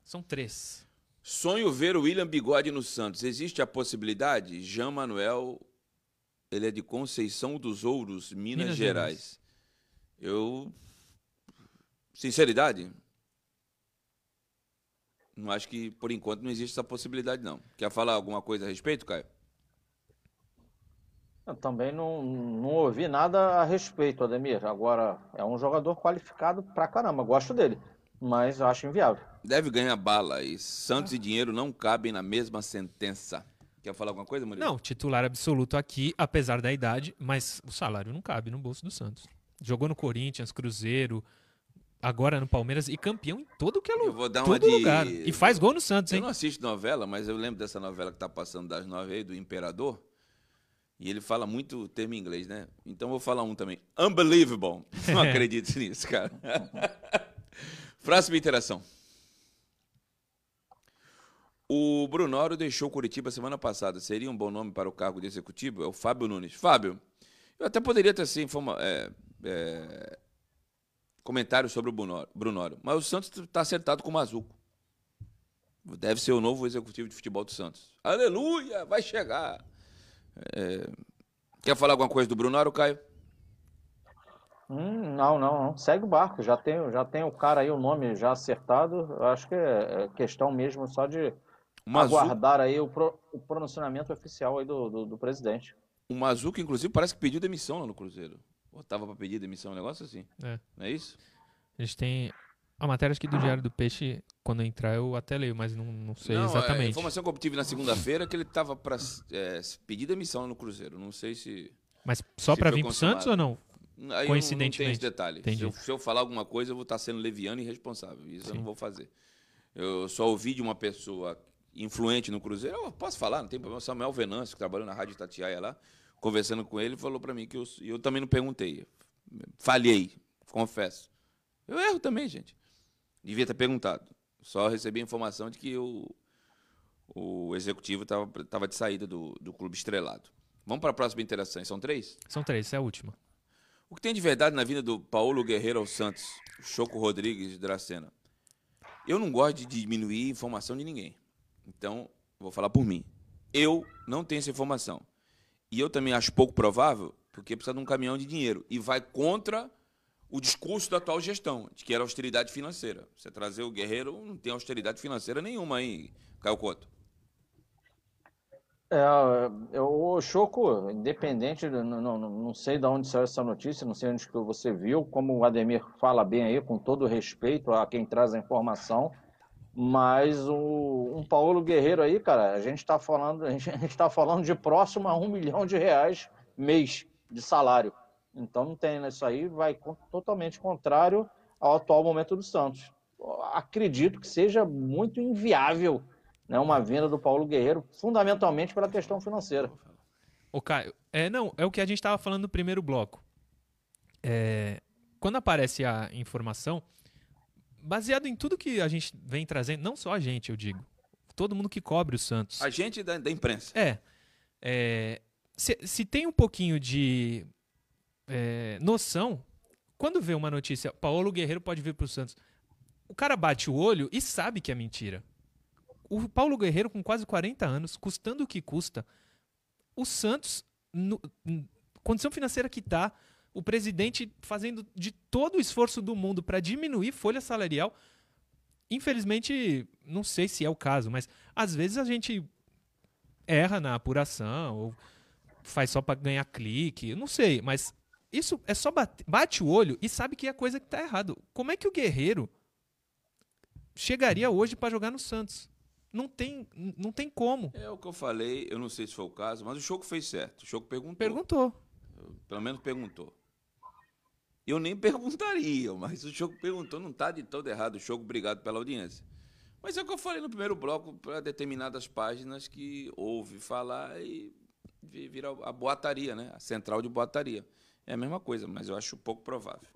São três. Sonho ver o William Bigode no Santos. Existe a possibilidade? Jean Manuel, ele é de Conceição dos Ouros, Minas, Minas Gerais. Eu, sinceridade, não acho que por enquanto não existe essa possibilidade não. Quer falar alguma coisa a respeito, Caio? Eu também não, não ouvi nada a respeito, Ademir. Agora, é um jogador qualificado pra caramba, gosto dele, mas eu acho inviável. Deve ganhar bala e Santos e dinheiro não cabem na mesma sentença. Quer falar alguma coisa, Murilo? Não, titular absoluto aqui, apesar da idade, mas o salário não cabe no bolso do Santos. Jogou no Corinthians, Cruzeiro, agora no Palmeiras e campeão em todo que é Eu lu- vou dar uma todo de- lugar. E faz gol no Santos, Eu hein? não assisto novela, mas eu lembro dessa novela que tá passando das nove aí, do Imperador. E ele fala muito o termo em inglês, né? Então eu vou falar um também. Unbelievable. Não acredito nisso, cara. Próxima interação. O Brunoro deixou Curitiba semana passada. Seria um bom nome para o cargo de executivo? É o Fábio Nunes. Fábio, eu até poderia ter assim, informa é, é, comentário sobre o Brunoro, mas o Santos está acertado com o Mazuco. Deve ser o novo executivo de futebol do Santos. Aleluia! Vai chegar! É, quer falar alguma coisa do Brunoro, Caio? Hum, não, não, não. Segue o barco. Já tem, já tem o cara aí, o nome já acertado. Eu acho que é, é questão mesmo só de aguardar aí o, pro, o pronunciamento oficial aí do, do, do presidente. O Mazuco, inclusive, parece que pediu demissão lá no Cruzeiro. Ou tava para pedir demissão, um negócio assim. É. Não é isso? Gente tem a matéria aqui do Diário do Peixe, quando entrar, eu até leio, mas não, não sei não, exatamente. A informação que eu obtive na segunda-feira é que ele estava para é, pedir demissão no Cruzeiro. Não sei se. Mas só para vir para o Santos ou não? Aí Coincidentemente. Não, não tem esse detalhe. Se eu, se eu, falar alguma coisa, eu vou estar sendo leviano e irresponsável. Isso Sim. eu não vou fazer. Eu só ouvi de uma pessoa influente no Cruzeiro. Eu posso falar, não tem problema. Samuel Venâncio, que trabalhou na Rádio Tatiaia lá, conversando com ele, falou para mim que eu, eu também não perguntei. Falhei, confesso. Eu erro também, gente. Devia ter perguntado. Só recebi a informação de que o, o executivo estava de saída do, do clube estrelado. Vamos para a próxima interação. São três? São três, essa é a última. O que tem de verdade na vinda do Paulo Guerreiro ao Santos, Choco Rodrigues de Dracena? Eu não gosto de diminuir a informação de ninguém. Então, vou falar por mim. Eu não tenho essa informação. E eu também acho pouco provável, porque precisa de um caminhão de dinheiro. E vai contra o discurso da atual gestão, de que era austeridade financeira. Você trazer o Guerreiro, não tem austeridade financeira nenhuma aí, Caio Couto. É, o Choco, independente, não, não, não sei de onde saiu essa notícia, não sei onde que você viu, como o Ademir fala bem aí, com todo respeito a quem traz a informação, mas o, um Paulo Guerreiro aí, cara, a gente está falando, a gente está falando de próximo a um milhão de reais mês de salário. Então não tem? Isso aí vai totalmente contrário ao atual momento do Santos. Acredito que seja muito inviável né, uma venda do Paulo Guerreiro, fundamentalmente pela questão financeira. O Caio, é, não, é o que a gente estava falando no primeiro bloco. É, quando aparece a informação, baseado em tudo que a gente vem trazendo, não só a gente, eu digo, todo mundo que cobre o Santos. A gente da, da imprensa. É. é se, se, tem um pouquinho de é, noção, quando vê uma notícia, Paulo Guerreiro pode vir para o Santos, o cara bate o olho e sabe que é mentira. O Paulo Guerreiro, com quase 40 anos, custando o que custa, o Santos, no, condição financeira que está, o presidente fazendo de todo o esforço do mundo para diminuir folha salarial. Infelizmente, não sei se é o caso, mas às vezes a gente erra na apuração ou faz só para ganhar clique, não sei, mas isso é só bate, bate o olho e sabe que é coisa que está errado. Como é que o Guerreiro chegaria hoje para jogar no Santos? Não tem, não tem como. É o que eu falei, eu não sei se foi o caso, mas o Choco fez certo. O Choco perguntou. Perguntou. Pelo menos perguntou. Eu nem perguntaria, mas o Choco perguntou, não está de todo errado. O Choco, obrigado pela audiência. Mas é o que eu falei no primeiro bloco para determinadas páginas que ouve falar e vira a boataria, né? A central de boataria. É a mesma coisa, mas eu acho pouco provável.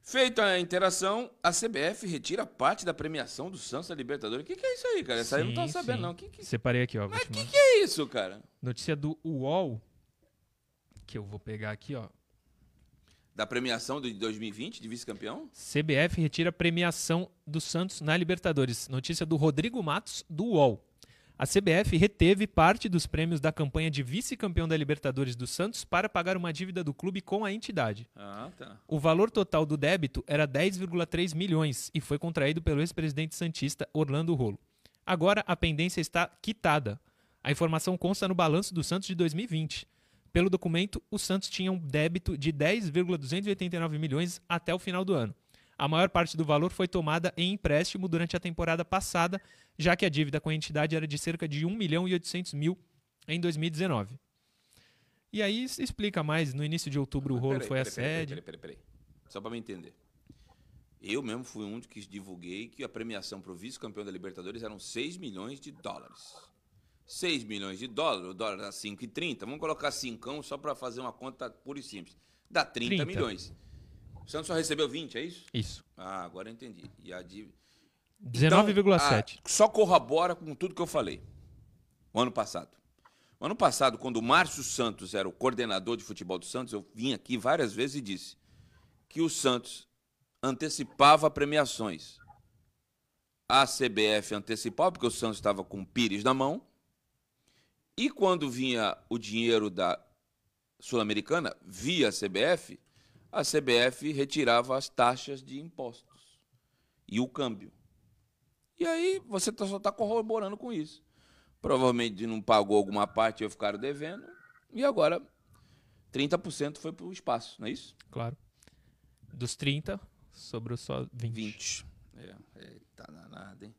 Feita a interação, a CBF retira parte da premiação do Santos da Libertadores. O que, que, é isso aí, cara? Essa sim, aí eu não estava sabendo, não. Que que... Separei aqui, ó. Mas o que, que é isso, cara? Notícia do UOL, que eu vou pegar aqui, ó. Da premiação de 2020 de vice-campeão? CBF retira a premiação do Santos na Libertadores. Notícia do Rodrigo Matos, do UOL. A CBF reteve parte dos prêmios da campanha de vice-campeão da Libertadores do Santos para pagar uma dívida do clube com a entidade. Ah, tá. O valor total do débito era 10,3 milhões e foi contraído pelo ex-presidente santista Orlando Rolo. Agora a pendência está quitada. A informação consta no balanço do Santos de 2020. Pelo documento, o Santos tinha um débito de 10,289 milhões até o final do ano. A maior parte do valor foi tomada em empréstimo durante a temporada passada, já que a dívida com a entidade era de cerca de 1 milhão e 800 mil em 2019. E aí explica mais, no início de outubro o rolo peraí, foi a sede. Peraí, peraí, peraí, Só para me entender. Eu mesmo fui um que divulguei que a premiação para o vice-campeão da Libertadores eram 6 milhões de dólares. 6 milhões de dólares, o dólar dá 5,30, vamos colocar 5 só para fazer uma conta pura e simples. Dá 30, 30. milhões. O Santos só recebeu 20, é isso? Isso. Ah, agora eu entendi. E a dívida. 19,7. Então, só corrobora com tudo que eu falei. O ano passado. O ano passado, quando o Márcio Santos era o coordenador de futebol do Santos, eu vim aqui várias vezes e disse que o Santos antecipava premiações. A CBF antecipava, porque o Santos estava com o Pires na mão. E quando vinha o dinheiro da Sul-Americana, via a CBF, a CBF retirava as taxas de impostos e o câmbio. E aí você tá- só está corroborando com isso. Provavelmente não pagou alguma parte e ficaram devendo. E agora 30% foi para o espaço, não é isso? Claro. Dos 30, sobrou só 20. 20. É, é, tá danado, hein?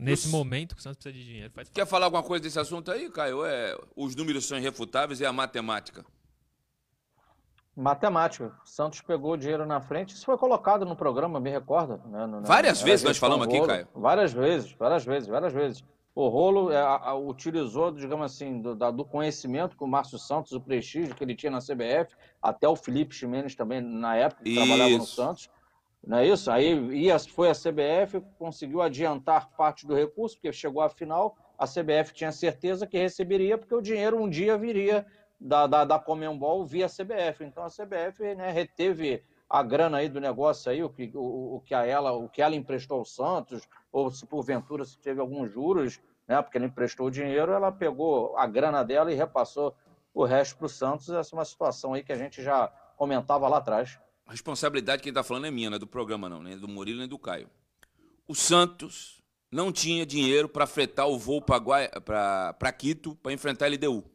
Nesse Os- momento que o Santos precisa de dinheiro, faz Quer falar alguma coisa desse assunto aí, Caio? É, os números são irrefutáveis e a matemática. Matemática. Santos pegou o dinheiro na frente. Isso foi colocado no programa, me recorda. Né? No- Várias vezes nós falamos aqui. Caio. Várias vezes, várias vezes, várias vezes. O Rolo é, a- utilizou, digamos assim, do, da- do conhecimento que o Márcio Santos, o prestígio que ele tinha na CBF, até o Felipe Ximenes também, na época, que trabalhava no. Santos. Não é isso? Aí ia, foi a CBF, conseguiu adiantar parte do recurso, porque chegou à final, a CBF tinha certeza que receberia, porque o dinheiro um dia viria da, da, da Comembol via CBF. Então a CBF né, reteve a grana aí do negócio aí, o que, o, o que a ela, o que ela emprestou ao Santos, ou se porventura se teve alguns juros, né, porque ela emprestou o dinheiro, ela pegou a grana dela e repassou o resto para o Santos. Essa é uma situação aí que a gente já comentava lá atrás. A responsabilidade que ele está falando é minha, não é do programa, não, nem do Murilo nem do Caio. O Santos não tinha dinheiro para fretar o voo para Quito para enfrentar a LDU.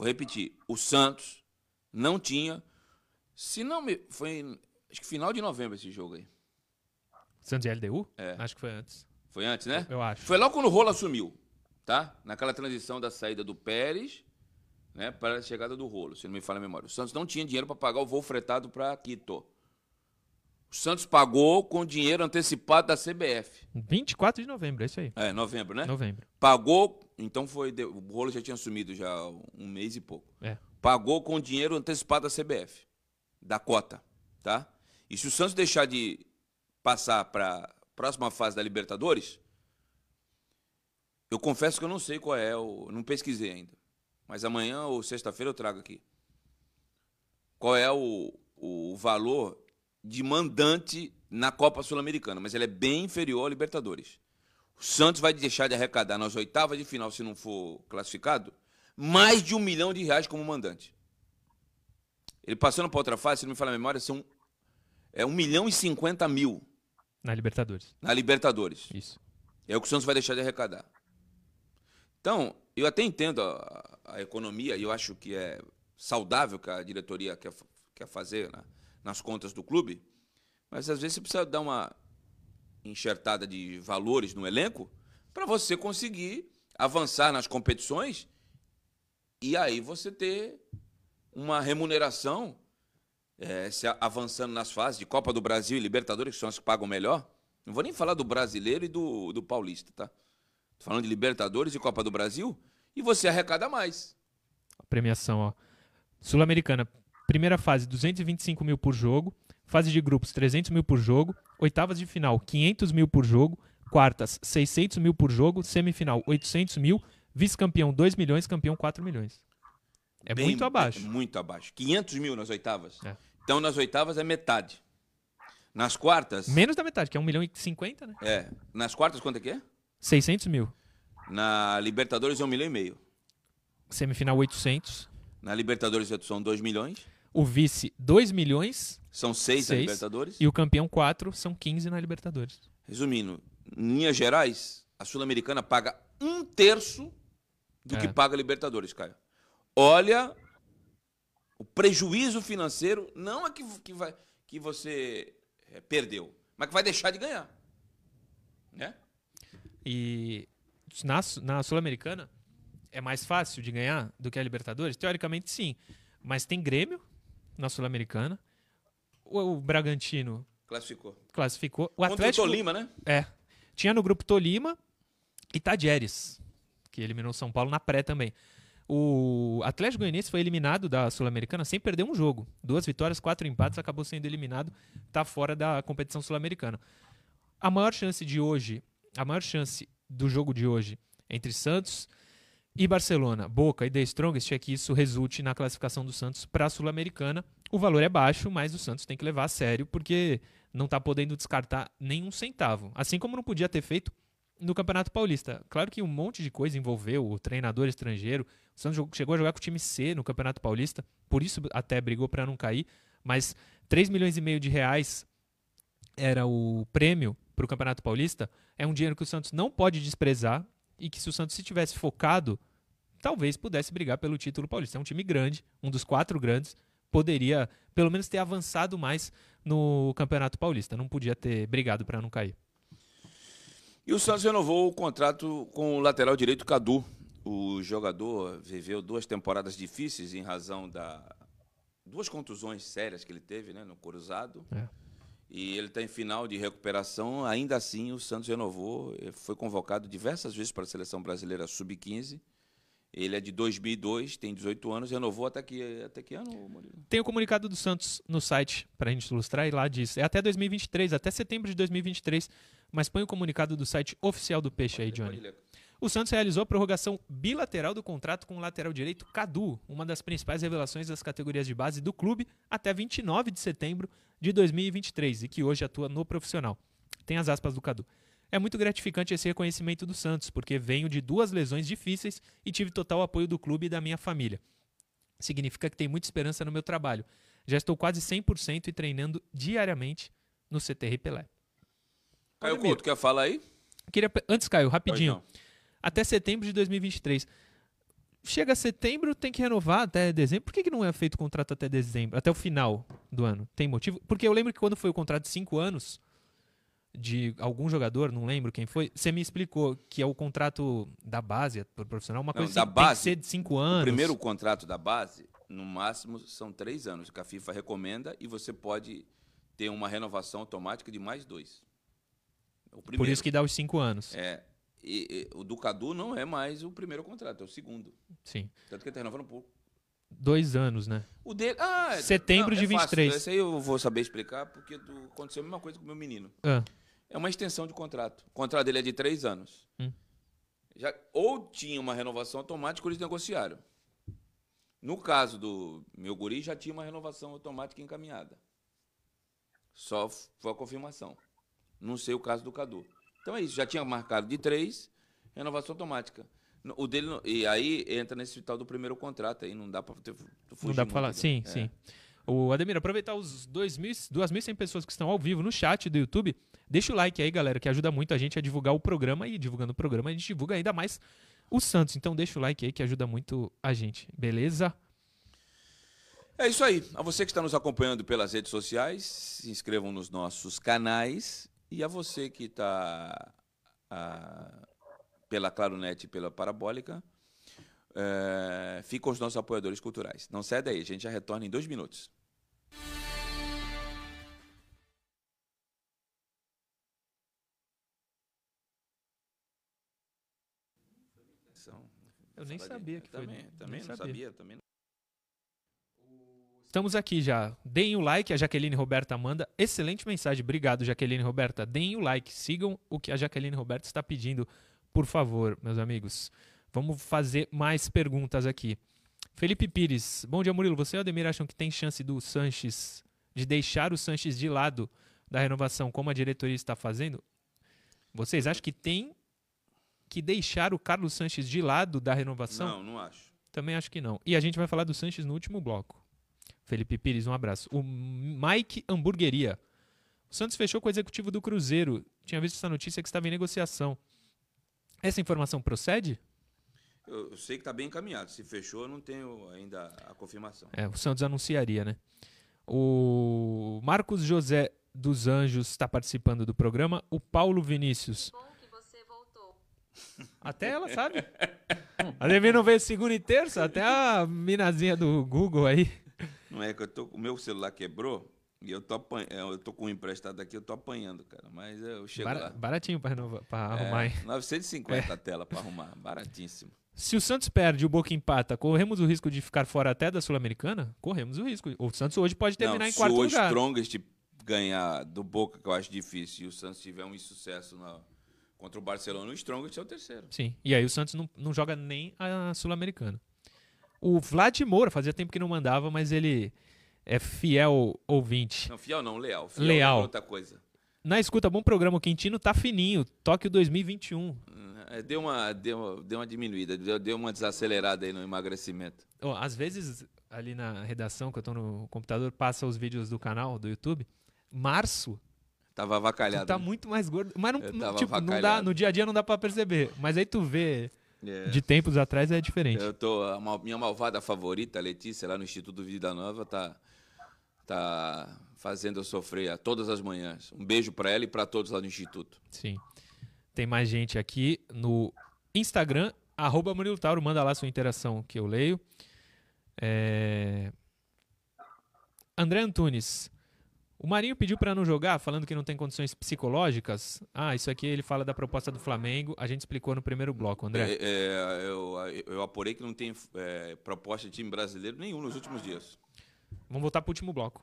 Vou repetir. O Santos não tinha. Se não me. Foi em- acho que final de novembro esse jogo aí. Santos e LDU? É. Acho que foi antes. Foi antes, né? Eu acho. Foi logo quando o Rolo assumiu, tá? Naquela transição da saída do Pérez, né, para a chegada do Rolo, se não me falha a memória. O Santos não tinha dinheiro para pagar o voo fretado para Quito. O Santos pagou com dinheiro antecipado da CBF. 24 de novembro, é isso aí. É, novembro, né? Novembro. Pagou, então foi. O Rolo já tinha assumido já um mês e pouco. É. Pagou com dinheiro antecipado da CBF, da cota, tá? E se o Santos deixar de passar para a próxima fase da Libertadores, eu confesso que eu não sei qual é, eu não pesquisei ainda. Mas amanhã ou sexta-feira eu trago aqui. Qual é o, o valor de mandante na Copa Sul-Americana, mas ele é bem inferior ao Libertadores. O Santos vai deixar de arrecadar nas oitavas de final, se não for classificado, mais de um milhão de reais como mandante. Ele passando para outra fase, se não me falar a memória, são é um milhão e cinquenta mil Na Libertadores. na Libertadores. Isso. É o que o Santos vai deixar de arrecadar. Então, eu até entendo a, a economia e eu acho que é saudável que a diretoria quer, quer fazer na- nas contas do clube, mas às vezes você precisa dar uma enxertada de valores no elenco para você conseguir avançar nas competições e aí você ter uma remuneração eh, se avançando nas fases de Copa do Brasil e Libertadores, que são as que pagam melhor. Não vou nem falar do brasileiro e do, do paulista, tá? Tô falando de Libertadores e Copa do Brasil e você arrecada mais. A premiação, ó. Sul-Americana, primeira fase, 225 mil por jogo. Fase de grupos, 300 mil por jogo. Oitavas de final, 500 mil por jogo. Quartas, 600 mil por jogo. Semifinal, 800 mil. Vice-campeão, 2 milhões. Campeão, 4 milhões. É Bem- muito abaixo. é muito abaixo. 500 mil nas oitavas. É. Então, nas oitavas é metade. Nas quartas. Menos da metade, que é 1 milhão e 50, né? É. Nas quartas, quanto é que é? 600 mil. Na Libertadores é um milhão e meio. Semifinal, 800. Na Libertadores são 2 milhões. O vice, 2 milhões. São 6 na. Libertadores. E o campeão, 4. São 15 na Libertadores. Resumindo, em linhas gerais, a Sul-Americana paga um terço do É. que paga a Libertadores, Caio. Olha o prejuízo financeiro, não é que, que, vai, que você é, perdeu, mas que vai deixar de ganhar. Né? E na, na Sul-Americana é mais fácil de ganhar do que a Libertadores? Teoricamente, sim. Mas tem Grêmio na Sul-Americana. O, o Bragantino Classificou. classificou. O Contra o Atlético Tolima, né? é. Tinha no grupo Tolima E Tadieres, que eliminou São Paulo na pré também. O Atlético Goianiense foi eliminado da Sul-Americana sem perder um jogo. Duas vitórias, quatro empates, acabou sendo eliminado, está fora da competição sul-americana. A maior chance de hoje, a maior chance do jogo de hoje entre Santos e Barcelona, Boca e The Strongest é que isso resulte na classificação do Santos para a Sul-Americana. O valor é baixo, mas o Santos tem que levar a sério porque não está podendo descartar nenhum centavo. Assim como não podia ter feito no Campeonato Paulista. Claro que um monte de coisa envolveu o treinador estrangeiro. O Santos chegou a jogar com o time C no Campeonato Paulista, por isso até brigou para não cair. Mas 3 milhões e meio de reais era o prêmio para o Campeonato Paulista. É um dinheiro que o Santos não pode desprezar e que se o Santos se tivesse focado, talvez pudesse brigar pelo título paulista. É um time grande, um dos quatro grandes, poderia pelo menos ter avançado mais no Campeonato Paulista. Não podia ter brigado para não cair. E o Santos renovou o contrato com o lateral direito Cadu. O jogador viveu duas temporadas difíceis em razão da duas contusões sérias que ele teve, né, no cruzado. É. E ele está em final de recuperação. Ainda assim, o Santos renovou. Foi convocado diversas vezes para a seleção brasileira sub-15. Ele é de 2002, tem 18 anos, renovou até que, até que ano, Murilo? Tem o comunicado do Santos no site, para a gente ilustrar, e lá diz, é até 2023, até setembro de 2023, mas põe o comunicado do site oficial do Peixe aí, Johnny. O Santos realizou a prorrogação bilateral do contrato com o lateral direito Cadu, uma das principais revelações das categorias de base do clube, até 29 de setembro de 2023, e que hoje atua no profissional. Tem as aspas do Cadu. É muito gratificante esse reconhecimento do Santos, porque venho de duas lesões difíceis e tive total apoio do clube e da minha família. Significa que tenho muita esperança no meu trabalho. Já estou quase 100% e treinando diariamente no CTR Pelé. Caio Couto, quer falar aí? Queria, antes, Caio, rapidinho. Até setembro de 2023. Chega setembro, tem que renovar até dezembro. Por que, que não é feito contrato até dezembro, até o final do ano? Tem motivo? Porque eu lembro que quando foi o contrato de cinco anos, de algum jogador, não lembro quem foi, você me explicou que é o contrato da base para profissional, uma coisa não, assim, da base, tem que ser de cinco anos. O primeiro contrato da base, no máximo, são três anos, que a FIFA recomenda, e você pode ter uma renovação automática de mais dois. Por isso que dá os cinco anos. É. E, e, o do Cadu não é mais o primeiro contrato, é o segundo. Sim. Tanto que ele está renovando por dois anos, né? O dele. Ah, Setembro não, é de 23. Fácil. Esse aí eu vou saber explicar, porque do, aconteceu a mesma coisa com o meu menino. Ah. É uma extensão de contrato. O contrato dele é de três anos. Hum. Já, ou tinha uma renovação automática ou eles negociaram. No caso do meu guri, já tinha uma renovação automática encaminhada. Só foi a confirmação. Não sei o caso do Cadu. Então é isso, já tinha marcado de três, renovação automática. O dele, e aí entra nesse tal do primeiro contrato, aí não dá para fugir. Não dá para falar, sim, é. sim. O Ademir, aproveitar os 2.100 pessoas que estão ao vivo no chat do YouTube, deixa o like aí, galera, que ajuda muito a gente a divulgar o programa e divulgando o programa a gente divulga ainda mais o Santos. Então deixa o like aí que ajuda muito a gente, beleza? É isso aí. A você que está nos acompanhando pelas redes sociais, se inscrevam nos nossos canais e a você que está pela Claronet e pela Parabólica, é, fica com os nossos apoiadores culturais. Não cede aí, a gente já retorna em dois minutos. Eu nem sabia que foi. Também, também não sabia. sabia também Estamos aqui já. Deem o like, a Jaqueline Roberta manda. Excelente mensagem. Obrigado, Jaqueline Roberta. Deem o like. Sigam o que a Jaqueline Roberta está pedindo, por favor, meus amigos. Vamos fazer mais perguntas aqui. Felipe Pires. Bom dia, Murilo. Você e o Ademir acham que tem chance do Sanches de deixar o Sanches de lado da renovação, como a diretoria está fazendo? Vocês acham que tem que deixar o Carlos Sanches de lado da renovação? Não, não acho. Também acho que não. E a gente vai falar do Sanches no último bloco. Felipe Pires, um abraço. O Mike Hamburgueria. O Santos fechou com o executivo do Cruzeiro. Tinha visto essa notícia que estava em negociação. Essa informação procede? Eu, sei que está bem encaminhado. Se fechou, eu não tenho ainda a confirmação. É, o Santos anunciaria, né? O Marcos José dos Anjos está participando do programa. O Paulo Vinícius. Que bom que você voltou. Até ela sabe. A Demi não veio segunda e terça, até a minazinha do Google aí. Não é que eu tô, o meu celular quebrou E eu tô, apanha... eu tô com um emprestado aqui, eu tô apanhando, cara. Mas eu chego Bara- lá. Baratinho pra, renovar, pra É, arrumar, hein? 950 a tela pra arrumar. Baratíssimo. Se o Santos perde e o Boca empata, corremos o risco de ficar fora até da Sul-Americana? Corremos o risco. O Santos hoje pode terminar Não, em se quarto o lugar. Strongest ganhar do Boca, que eu acho difícil, e o Santos tiver um insucesso na- contra o Barcelona, o Strongest é o terceiro. Sim. E aí o Santos não, não joga nem a Sul-Americana. O Vlad Moura, fazia tempo que não mandava, mas ele é fiel ouvinte. Não, fiel não, leal. Fiel Leal. é outra coisa. Na escuta, bom programa. O Quintino tá fininho. Tóquio 2021. É, deu, uma, deu, deu uma diminuída, deu, deu uma desacelerada aí no emagrecimento. Ó, às vezes, ali na redação, que eu tô no computador, passa os vídeos do canal, do YouTube. Março, Tava tu avacalhado. tá né? muito mais gordo. Mas não, tipo, não dá, no dia a dia não dá pra perceber. Mas aí tu vê É. de tempos atrás é diferente. Eu tô, a minha malvada favorita, a Letícia, lá no Instituto Vida Nova, tá, tá fazendo eu sofrer a todas as manhãs. Um beijo pra ela e pra todos lá no Instituto. Sim. Tem mais gente aqui no Instagram, arroba Murilo Tauro, manda lá sua interação que eu leio. É... André Antunes. O Marinho pediu pra não jogar, falando que não tem condições psicológicas. Ah, isso aqui ele fala da proposta do Flamengo. A gente explicou no primeiro bloco, André. É, é, eu, eu apurei que não tem é, proposta de time brasileiro nenhum nos últimos dias. Vamos voltar pro último bloco.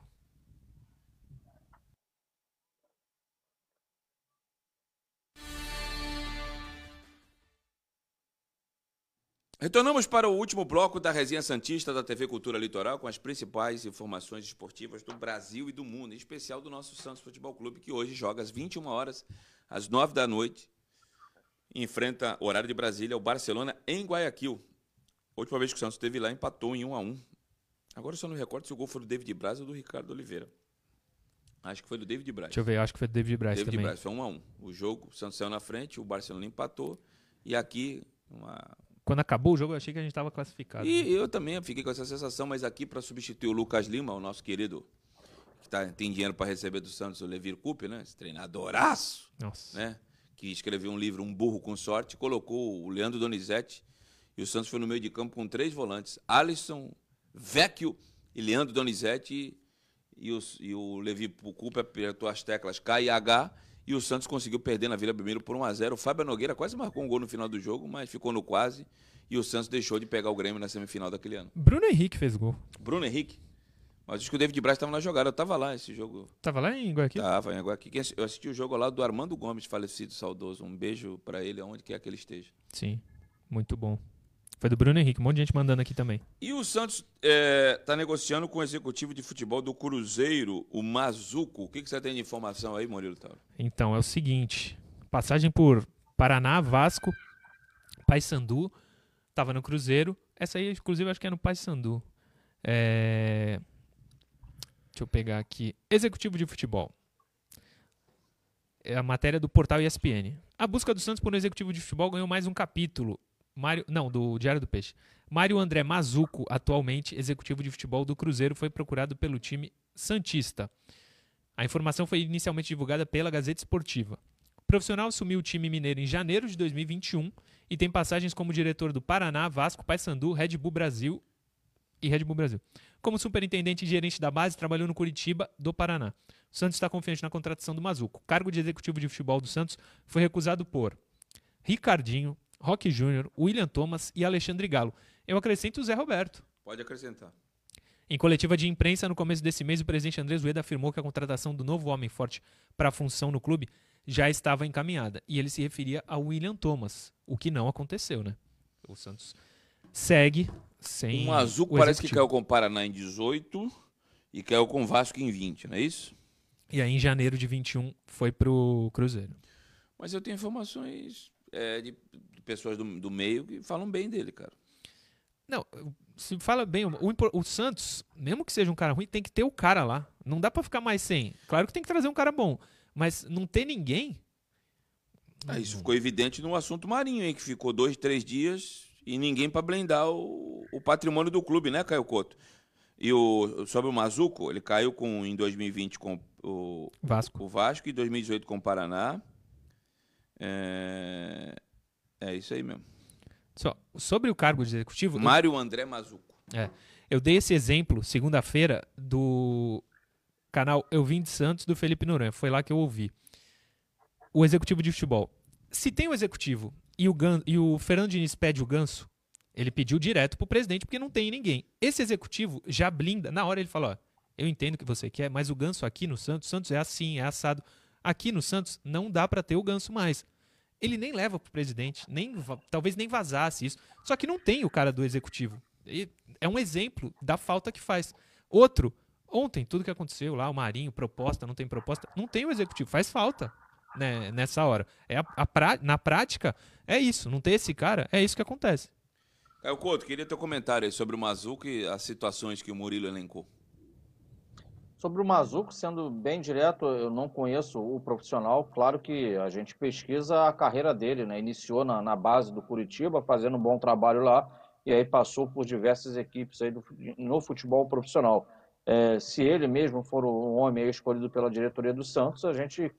Retornamos para o último bloco da Resenha Santista da TV Cultura Litoral com as principais informações esportivas do Brasil e do mundo, em especial do nosso Santos Futebol Clube, que hoje joga às 21 horas, às 9 da noite, enfrenta, horário de Brasília, o Barcelona em Guayaquil. A última vez que o Santos esteve lá, empatou em 1 a 1 Agora eu só não recordo se o gol foi do David Braz ou do Ricardo Oliveira. Acho que foi do David Braz. Deixa eu ver, acho que foi do David Braz David também. Braz, foi 1 a 1 O jogo, o Santos saiu na frente, o Barcelona empatou, e aqui uma Quando acabou o jogo, eu achei que a gente tava classificado. e eu também fiquei com essa sensação, mas aqui para substituir o Lucas Lima, o nosso querido, que tá, tem dinheiro para receber do Santos, o Levir Coupe, né? Esse treinadoraço, Nossa. né? Que escreveu um livro, Um Burro com Sorte, colocou o Leandro Donizete e o Santos foi no meio de campo com três volantes: Alisson, Vecchio e Leandro Donizete. E, e, os- e o Levi Coupe apertou as teclas K e H. E o Santos conseguiu perder na Vila Belmiro por 1 a 0 O Fábio Nogueira quase marcou um gol no final do jogo, mas ficou no quase. E o Santos deixou de pegar o Grêmio na semifinal daquele ano. Bruno Henrique fez gol. Bruno Henrique. Mas acho que o David Braz estava na jogada. Eu estava lá esse jogo. Tava lá em Guayaquil? Tava em assi- Eu assisti o jogo lá do Armando Gomes, falecido, saudoso. Um beijo para ele, aonde quer que ele esteja. Sim, muito bom. Foi do Bruno Henrique, um monte de gente mandando aqui também. E o Santos está negociando com o executivo de futebol do Cruzeiro, o Mazuco. O que, que você tem de informação aí, Murilo Tauro? Então, é o seguinte: passagem por Paraná, Vasco, Paysandu, tava no Cruzeiro. Essa aí, inclusive, acho que é no Paysandu. É... Deixa eu pegar aqui. Executivo de futebol. É a matéria do portal ESPN. A busca do Santos por um executivo de futebol ganhou mais um capítulo. Mário, não, do Diário do Peixe. Mário André Mazuco, atualmente executivo de futebol do Cruzeiro, foi procurado pelo time Santista. A informação foi inicialmente divulgada pela Gazeta Esportiva. O profissional assumiu o time mineiro em janeiro de 2021 e tem passagens como diretor do Paraná, Vasco, Paysandu, Red Bull Brasil e Red Bull Brasil. Como superintendente e gerente da base, trabalhou no Curitiba do Paraná. O Santos está confiante na contratação do Mazuco. O cargo de executivo de futebol do Santos foi recusado por Ricardinho, Roque Júnior, William Thomas e Alexandre Galo. Eu acrescento o Zé Roberto. Pode acrescentar. Em coletiva de imprensa, no começo desse mês, o presidente Andrés Ueda afirmou que a contratação do novo homem forte para a função no clube já estava encaminhada. E ele se referia a William Thomas, o que não aconteceu, né? O Santos segue sem. O Mazuco o parece que caiu com o Paraná em 18 e caiu com o Vasco em 20, não é isso? E aí, em janeiro de 21, foi pro Cruzeiro. Mas eu tenho informações é, de pessoas do, do meio que falam bem dele, cara. Não, se fala bem, o, o Santos, mesmo que seja um cara ruim, tem que ter o cara lá. Não dá pra ficar mais sem. Claro que tem que trazer um cara bom, mas não ter ninguém. Ah, isso ficou evidente no assunto Marinho, hein, que ficou dois, três dias e ninguém para blindar o, o patrimônio do clube, né, Caio Couto? E o, sobre o Mazuco, ele caiu com, em 2020 com o, Vasco. o Vasco e 2018 com o Paraná. É, é isso aí mesmo. Só, sobre o cargo de executivo, eu- Mário André Mazuco. É. Eu dei esse exemplo segunda-feira do canal Eu Vim de Santos do Felipe Noronha. Foi lá que eu ouvi. O executivo de futebol. Se tem o executivo e o, Gan, e o Fernando Diniz pede o ganso, ele pediu direto pro presidente porque não tem ninguém. Esse executivo já blinda. Na hora ele fala: ó, eu entendo o que você quer, mas o ganso aqui no Santos, Santos é assim, é assado. Aqui no Santos não dá para ter o ganso mais. Ele nem leva pro presidente, nem talvez nem vazasse isso. Só que não tem o cara do executivo. E é um exemplo da falta que faz. Outro, ontem, tudo que aconteceu lá, o Marinho, proposta, não tem proposta, não tem o executivo, faz falta né, nessa hora. É a, a pra, na prática, é isso. Não ter esse cara, é isso que acontece. Caio Couto, queria teu comentário aí sobre o Mazuco e as situações que o Murilo elencou. Sobre o Mazuco, sendo bem direto, eu não conheço o profissional. Claro que a gente pesquisa a carreira dele, né? Iniciou na, na base do Curitiba, fazendo um bom trabalho lá, e aí passou por diversas equipes aí do, no futebol profissional. É, se ele mesmo for um homem escolhido pela diretoria do Santos, a gente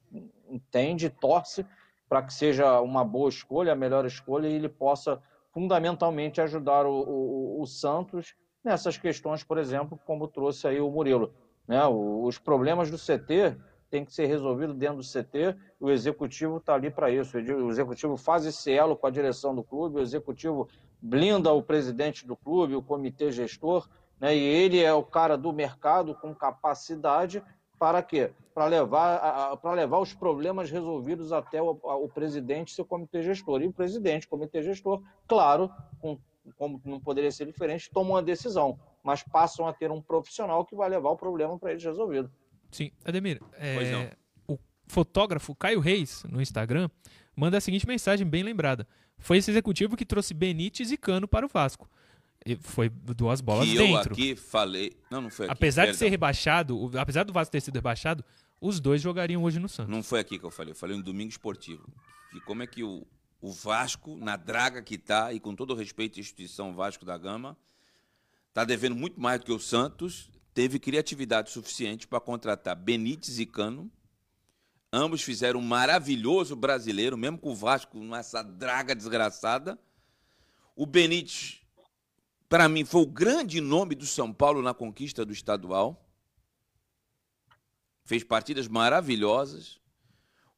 entende, torce para que seja uma boa escolha, a melhor escolha, e ele possa fundamentalmente ajudar o, o, o Santos nessas questões, por exemplo, como trouxe aí o Murilo. Né? Os problemas do CT têm que ser resolvidos dentro do CT, o executivo está ali para isso. O executivo faz esse elo com a direção do clube, o executivo blinda o presidente do clube, o comitê gestor, né? e ele é o cara do mercado com capacidade para quê? Para levar, para levar os problemas resolvidos até o, o presidente e seu comitê gestor. E o presidente, comitê gestor, claro, com, como não poderia ser diferente, toma uma decisão mas passam a ter um profissional que vai levar o problema para eles resolvido. Sim, Ademir, é, o fotógrafo Caio Reis, no Instagram, manda a seguinte mensagem bem lembrada. Foi esse executivo que trouxe Benítez e Cano para o Vasco. E foi duas bolas que dentro. Eu aqui falei. Não, não foi aqui. Apesar Perdão. de ser rebaixado, apesar do Vasco ter sido rebaixado, os dois jogariam hoje no Santos. Não foi aqui que eu falei, eu falei no domingo esportivo. E como é que o, o Vasco, na draga que está, e com todo o respeito à instituição Vasco da Gama, está devendo muito mais do que o Santos, teve criatividade suficiente para contratar Benítez e Cano. Ambos fizeram um maravilhoso brasileiro, mesmo com o Vasco nessa draga desgraçada. O Benítez, para mim, foi o grande nome do São Paulo na conquista do estadual. Fez partidas maravilhosas.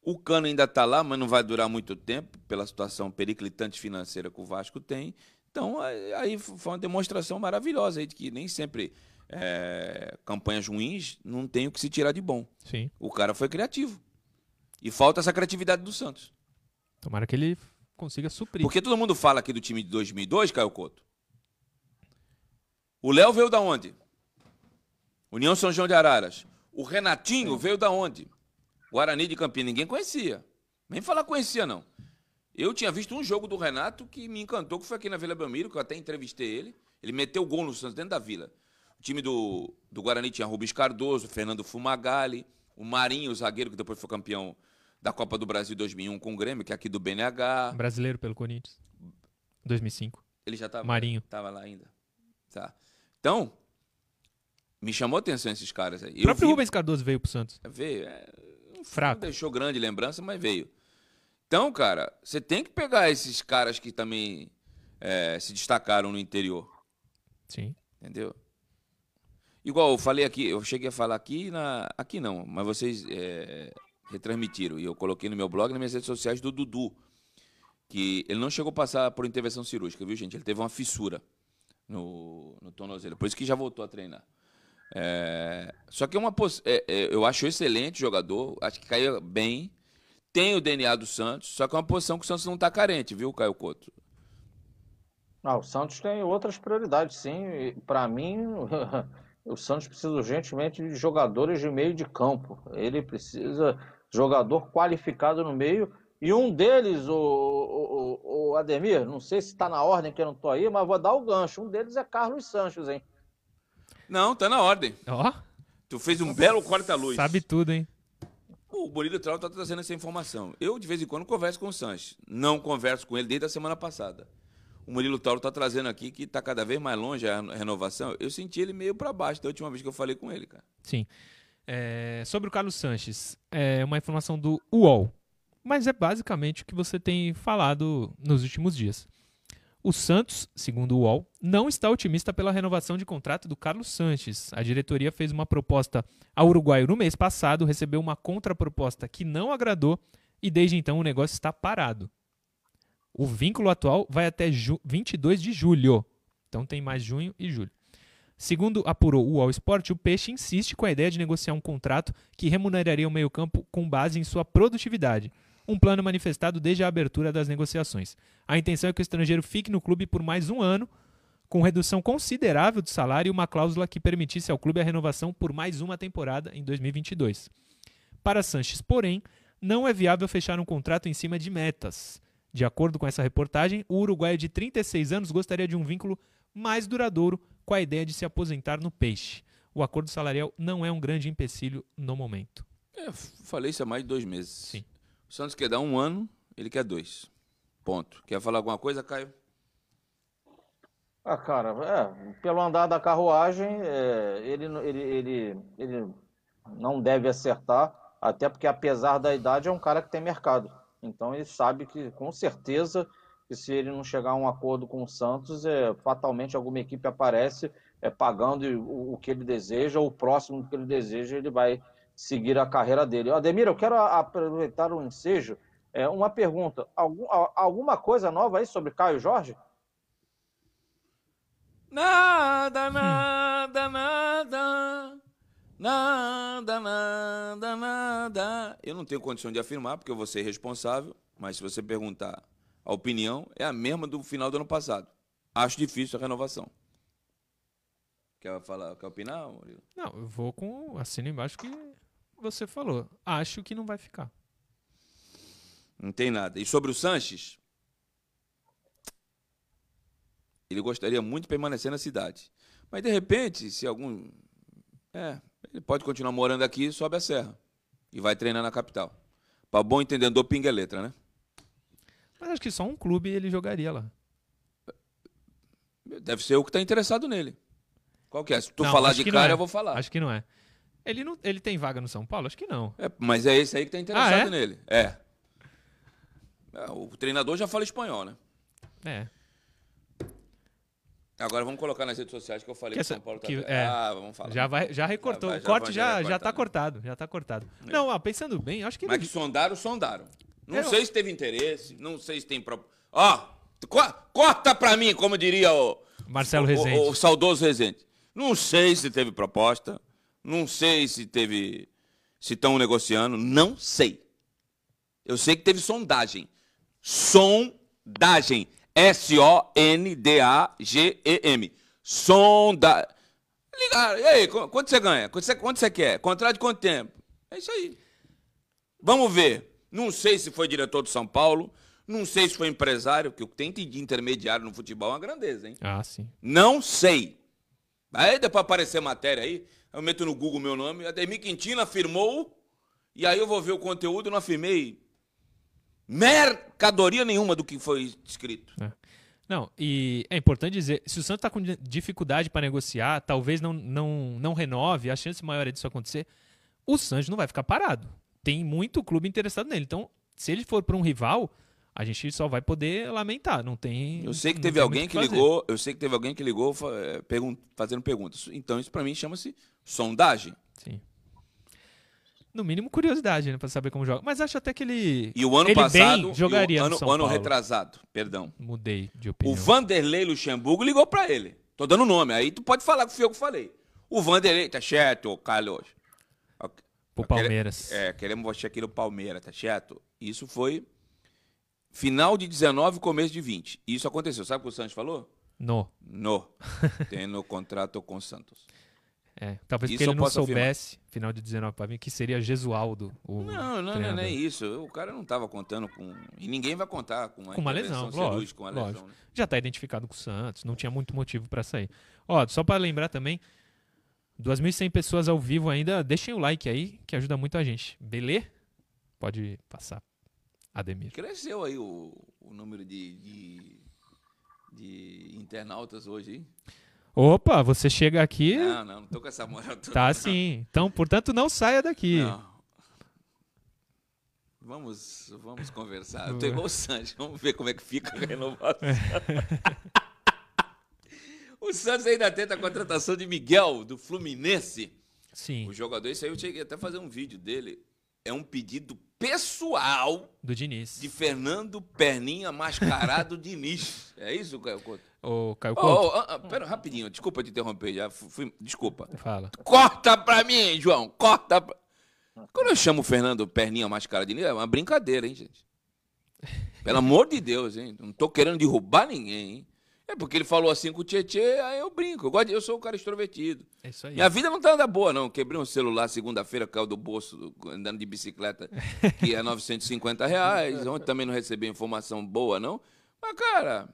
O Cano ainda está lá, mas não vai durar muito tempo, pela situação periclitante financeira que o Vasco tem. Então, aí foi uma demonstração maravilhosa aí de que nem sempre é, campanhas ruins não tem o que se tirar de bom. Sim. O cara foi criativo. E falta essa criatividade do Santos. Tomara que ele consiga suprir. Porque todo mundo fala aqui do time de 2002, Caio Couto. O Léo veio da onde? União São João de Araras. O Renatinho veio da onde? Guarani de Campinas. Ninguém conhecia. Nem falar conhecia, não. Eu tinha visto um jogo do Renato que me encantou, que foi aqui na Vila Belmiro, que eu até entrevistei ele. Ele meteu gol no Santos dentro da Vila. O time do, do Guarani tinha Rubens Cardoso, Fernando Fumagalli, o Marinho, o zagueiro, que depois foi campeão da Copa do Brasil 2001 com o Grêmio, que é aqui do BNH. Brasileiro pelo Corinthians. 2005. Ele já estava Marinho. Tava lá ainda. Tá. Então, me chamou a atenção esses caras aí. O próprio vi... Rubens Cardoso veio pro Santos. Veio. É... Fraco. Não deixou grande lembrança, mas veio. Então, cara, você tem que pegar esses caras que também é, se destacaram no interior. Sim. Entendeu? Igual eu falei aqui, eu cheguei a falar aqui, na, aqui não, mas vocês é, retransmitiram. E eu coloquei no meu blog e nas minhas redes sociais do Dudu. Que ele não chegou a passar por intervenção cirúrgica, viu, gente? Ele teve uma fissura no, no tornozelo. Por isso que já voltou a treinar. É, só que é uma é, é, eu acho excelente jogador, acho que caiu bem tem o DNA do Santos, só que é uma posição que o Santos não está carente, viu, Caio Couto? Não, o Santos tem outras prioridades, sim. Para mim, o Santos precisa urgentemente de jogadores de meio de campo. Ele precisa jogador qualificado no meio. E um deles, o, o, o Ademir, não sei se está na ordem que eu não estou aí, mas vou dar o gancho. Um deles é Carlos Sanches, hein? Não, tá na ordem. Ó. Tu fez um belo corta-luz. Sabe tudo, hein? O Bonito Trau está trazendo essa informação. Eu, de vez em quando, converso com o Sanches. Não converso com ele desde a semana passada. O Murilo Tauro está trazendo aqui que está cada vez mais longe a renovação. Eu senti ele meio para baixo da última vez que eu falei com ele, cara. Sim. É, sobre o Carlos Sanches, é uma informação do UOL, mas é basicamente o que você tem falado nos últimos dias. O Santos, segundo o UOL, não está otimista pela renovação de contrato do Carlos Sanches. A diretoria fez uma proposta ao uruguaio no mês passado, recebeu uma contraproposta que não agradou e desde então o negócio está parado. O vínculo atual vai até 22 de julho. Então tem mais junho e julho. Segundo apurou o All Sport, o Peixe insiste com a ideia de negociar um contrato que remuneraria o meio-campo com base em sua produtividade. Um plano manifestado desde a abertura das negociações. A intenção é que o estrangeiro fique no clube por mais um ano, com redução considerável de salário e uma cláusula que permitisse ao clube a renovação por mais uma temporada em 2022. Para Sanches, porém, não é viável fechar um contrato em cima de metas. De acordo com essa reportagem, o uruguaio de 36 anos gostaria de um vínculo mais duradouro com a ideia de se aposentar no peixe. O acordo salarial não é um grande empecilho no momento. É, falei isso há mais de dois meses. Sim. O Santos quer dar um ano, ele quer dois. Ponto. Quer falar alguma coisa, Caio? Ah, cara, é, pelo andar da carruagem, é, ele, ele, ele, ele não deve acertar, até porque, apesar da idade, é um cara que tem mercado. Então, ele sabe que, com certeza, que se ele não chegar a um acordo com o Santos, é, fatalmente alguma equipe aparece é, pagando o, o que ele deseja, ou o próximo que ele deseja, ele vai seguir a carreira dele. Ademir, eu quero aproveitar o ensejo. É, uma pergunta: algum, alguma coisa nova aí sobre Caio Jorge? Nada, nada, nada. Nada, nada, nada. Eu não tenho condição de afirmar, porque eu vou ser responsável, mas se você perguntar a opinião, é a mesma do final do ano passado. Acho difícil a renovação. Quer falar, quer opinar, Murilo? Não, eu vou com assino embaixo que você falou. Acho que não vai ficar. Não tem nada. E sobre o Sanches? Ele gostaria muito de permanecer na cidade. Mas, de repente, se algum. É, ele pode continuar morando aqui, sobe a serra. E vai treinar na capital. Para bom entendedor, pinga é letra, né? Mas acho que só um clube ele jogaria lá. Deve ser o que está interessado nele. Qual que é? Se tu não, falar de cara, é. eu vou falar. Acho que não é. Ele, não, ele tem vaga no São Paulo? Acho que não. É, mas é esse aí que está interessado ah, é? nele. É. é. O treinador já fala espanhol, né? É. Agora vamos colocar nas redes sociais que eu falei que, essa, São Paulo tá que, é, Ah, vamos falar. Já, vai, já recortou. Já vai, o corte já, já, já tá cortado. Já tá cortado. É. Não, ó, pensando bem, acho que. Mas ele... que sondaram, sondaram. Não é, sei se teve interesse, não sei se tem. Pro... Ó, co corta pra mim, como diria o. Marcelo Rezende. O, o, o saudoso Rezende. Não sei se teve proposta. Não sei se teve. Se estão negociando. Não sei. Eu sei que teve sondagem. Sondagem. S-O-N-D-A-G-E-M. Sonda. Ligar. E aí, quanto você ganha? Quanto você, quanto você quer? Contrato de quanto tempo? É isso aí. Vamos ver. Não sei se foi diretor do São Paulo. Não sei se foi empresário, que o que tem de intermediário no futebol é uma grandeza, hein? Ah, sim. Não sei. Aí depois aparecer matéria aí, eu meto no Google meu nome, Ademir Quintino afirmou, e aí eu vou ver o conteúdo, eu não afirmei mercadoria nenhuma do que foi escrito. É. Não, e é importante dizer, se o Santos está com dificuldade para negociar, talvez não, não, não renove, a chance maior é disso acontecer, o Santos não vai ficar parado. Tem muito clube interessado nele. Então, se ele for para um rival, a gente só vai poder lamentar. Não tem. Eu sei que teve alguém que, que ligou. Eu sei que teve alguém que ligou é, fazendo perguntas. Então, isso para mim chama-se sondagem. Sim no mínimo curiosidade, né, para saber como joga. Mas acho até que ele E o ano ele passado, bem jogaria o ano, ano retrasado, perdão. Mudei de opinião. O Vanderlei Luxemburgo ligou para ele. Tô dando nome, aí tu pode falar que fui eu que falei. O Vanderlei, tá certo, Carlos. Pro Palmeiras. É, queremos você aqui no Palmeiras, tá certo? Isso foi final de 19, começo de 20. Isso aconteceu. Sabe o que o Santos falou? No. No. Tem no contrato com o Santos. É, talvez porque ele não soubesse, afirmar. final de 19 para mim, que seria Gesualdo. O não, não, não, não é isso. O cara não estava contando com. E ninguém vai contar com uma, com uma lesão, lógico, com uma lógico. Né? Já está identificado com o Santos, não tinha muito motivo para sair. Ó, só para lembrar também, 2.100 pessoas ao vivo ainda, deixem o like aí, que ajuda muito a gente. Beleza? Pode passar, Ademir. Cresceu aí o, o número de, de, de internautas hoje, hein? Opa, você chega aqui. Não, não, não tô com essa moral toda. Tá sim. Então, portanto, não saia daqui. Não. Vamos, vamos conversar. Eu tô igual o Santos. Vamos ver como é que fica a renovação. o Santos ainda tenta a contratação de Miguel, do Fluminense. Sim. O jogador, isso aí eu cheguei até a fazer um vídeo dele. É um pedido pessoal Do Diniz. de Fernando Perninha Mascarado Diniz. É isso, Caio Couto? O Caio Ô, Couto. ô, ah, ah, pera, rapidinho, desculpa te interromper, já fui, desculpa. Fala. Corta pra mim, João, corta pra... Quando eu chamo o Fernando Perninha Mascarado Diniz, é uma brincadeira, hein, gente? Pelo amor de Deus, hein? Não tô querendo derrubar ninguém, hein? É porque ele falou assim com o Tietê, aí eu brinco. Eu, gosto de- eu sou um cara extrovertido. É isso aí. Minha vida não tá andando boa, não. Quebrei um celular segunda-feira, caiu do bolso, andando de bicicleta, que é 950 reais. Ontem também não recebi informação boa, não. Mas, cara,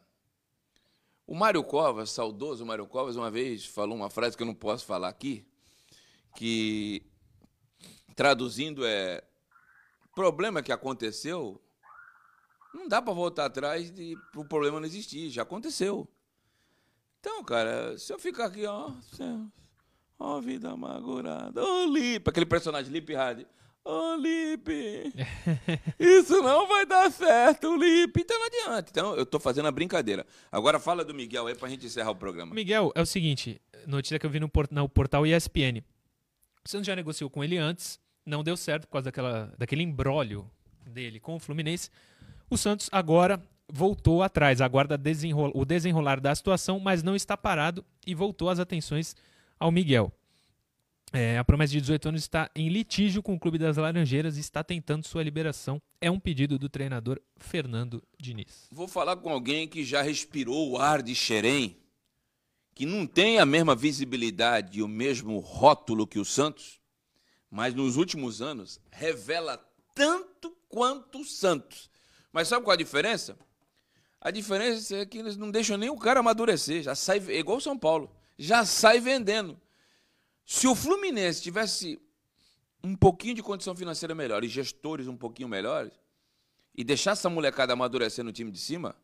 o Mário Covas, saudoso Mário Covas, uma vez falou uma frase que eu não posso falar aqui, que, traduzindo, é: problema que aconteceu, não dá para voltar atrás e o problema não existir, já aconteceu. Então, cara, se eu ficar aqui, ó, ó, vida amargurada, ô Lipe, aquele personagem Lipe Hard, ô Lipe, isso não vai dar certo, Lipe, então não adianta. Então, eu tô fazendo a brincadeira. Agora fala do Miguel aí pra gente encerrar o programa. Miguel, é o seguinte, notícia que eu vi no, port- no portal ESPN. Santos já negociou com ele antes, não deu certo por causa daquela, daquele embrólio dele com o Fluminense. O Santos agora voltou atrás, aguarda desenrol- o desenrolar da situação, mas não está parado e voltou as atenções ao Miguel. É, a promessa de 18 anos está em litígio com o Clube das Laranjeiras e está tentando sua liberação. É um pedido do treinador Fernando Diniz. Vou falar com alguém que já respirou o ar de Xerém, que não tem a mesma visibilidade e o mesmo rótulo que o Santos, mas nos últimos anos revela tanto quanto o Santos. Mas sabe qual a diferença? A diferença é que eles não deixam nem o cara amadurecer, já sai é igual o São Paulo, já sai vendendo. Se o Fluminense tivesse um pouquinho de condição financeira melhor e gestores um pouquinho melhores, e deixar essa molecada amadurecer no time de cima,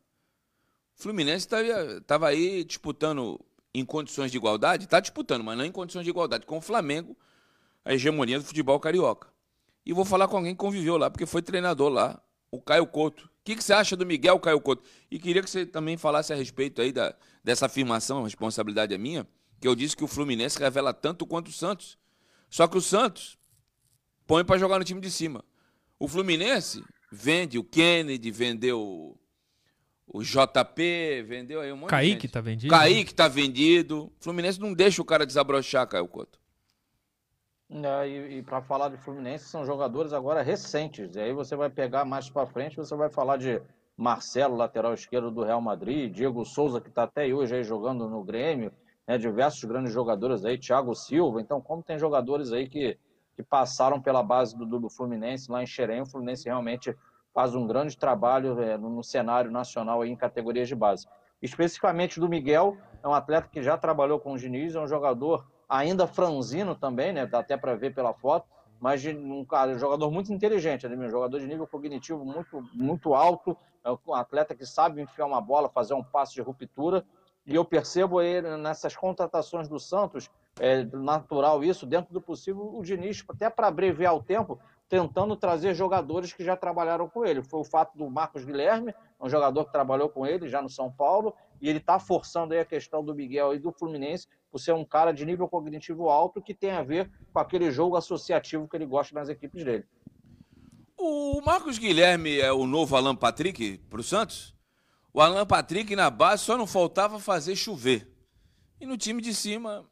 o Fluminense estava aí disputando em condições de igualdade, está disputando, mas não em condições de igualdade, com o Flamengo, a hegemonia do futebol carioca. E vou falar com alguém que conviveu lá, porque foi treinador lá, o Caio Couto. O que, que você acha do Miguel Caio Couto? E queria que você também falasse a respeito aí da, dessa afirmação, a responsabilidade é minha, que eu disse que o Fluminense revela tanto quanto o Santos. Só que o Santos põe para jogar no time de cima. O Fluminense vende o Kennedy, vendeu o- o JP, vendeu aí um monte de Kaique gente. tá vendido? Kaique tá vendido. O Fluminense não deixa o cara desabrochar, Caio Couto. É, e para falar de Fluminense, são jogadores agora recentes. E aí você vai pegar mais para frente, você vai falar de Marcelo, lateral esquerdo do Real Madrid, Diego Souza, que está até hoje aí jogando no Grêmio, né, diversos grandes jogadores aí, Thiago Silva. Então, como tem jogadores aí que, que passaram pela base do, do Fluminense lá em Xerém, o Fluminense realmente faz um grande trabalho é, no, no cenário nacional aí em categorias de base. Especificamente do Miguel, é um atleta que já trabalhou com o Diniz, é um jogador ainda franzino também, né? Dá até para ver pela foto, mas de um cara, um jogador muito inteligente, né? um jogador de nível cognitivo muito, muito alto, é um atleta que sabe enfiar uma bola, fazer um passe de ruptura. E eu percebo ele nessas contratações do Santos, é natural isso, dentro do possível, o Diniz, até para abreviar o tempo, tentando trazer jogadores que já trabalharam com ele. Foi o fato do Marcos Guilherme, um jogador que trabalhou com ele já no São Paulo, e ele está forçando aí a questão do Miguel e do Fluminense por ser um cara de nível cognitivo alto que tem a ver com aquele jogo associativo que ele gosta nas equipes dele. O Marcos Guilherme é o novo Alan Patrick para o Santos? O Alan Patrick na base só não faltava fazer chover. E no time de cima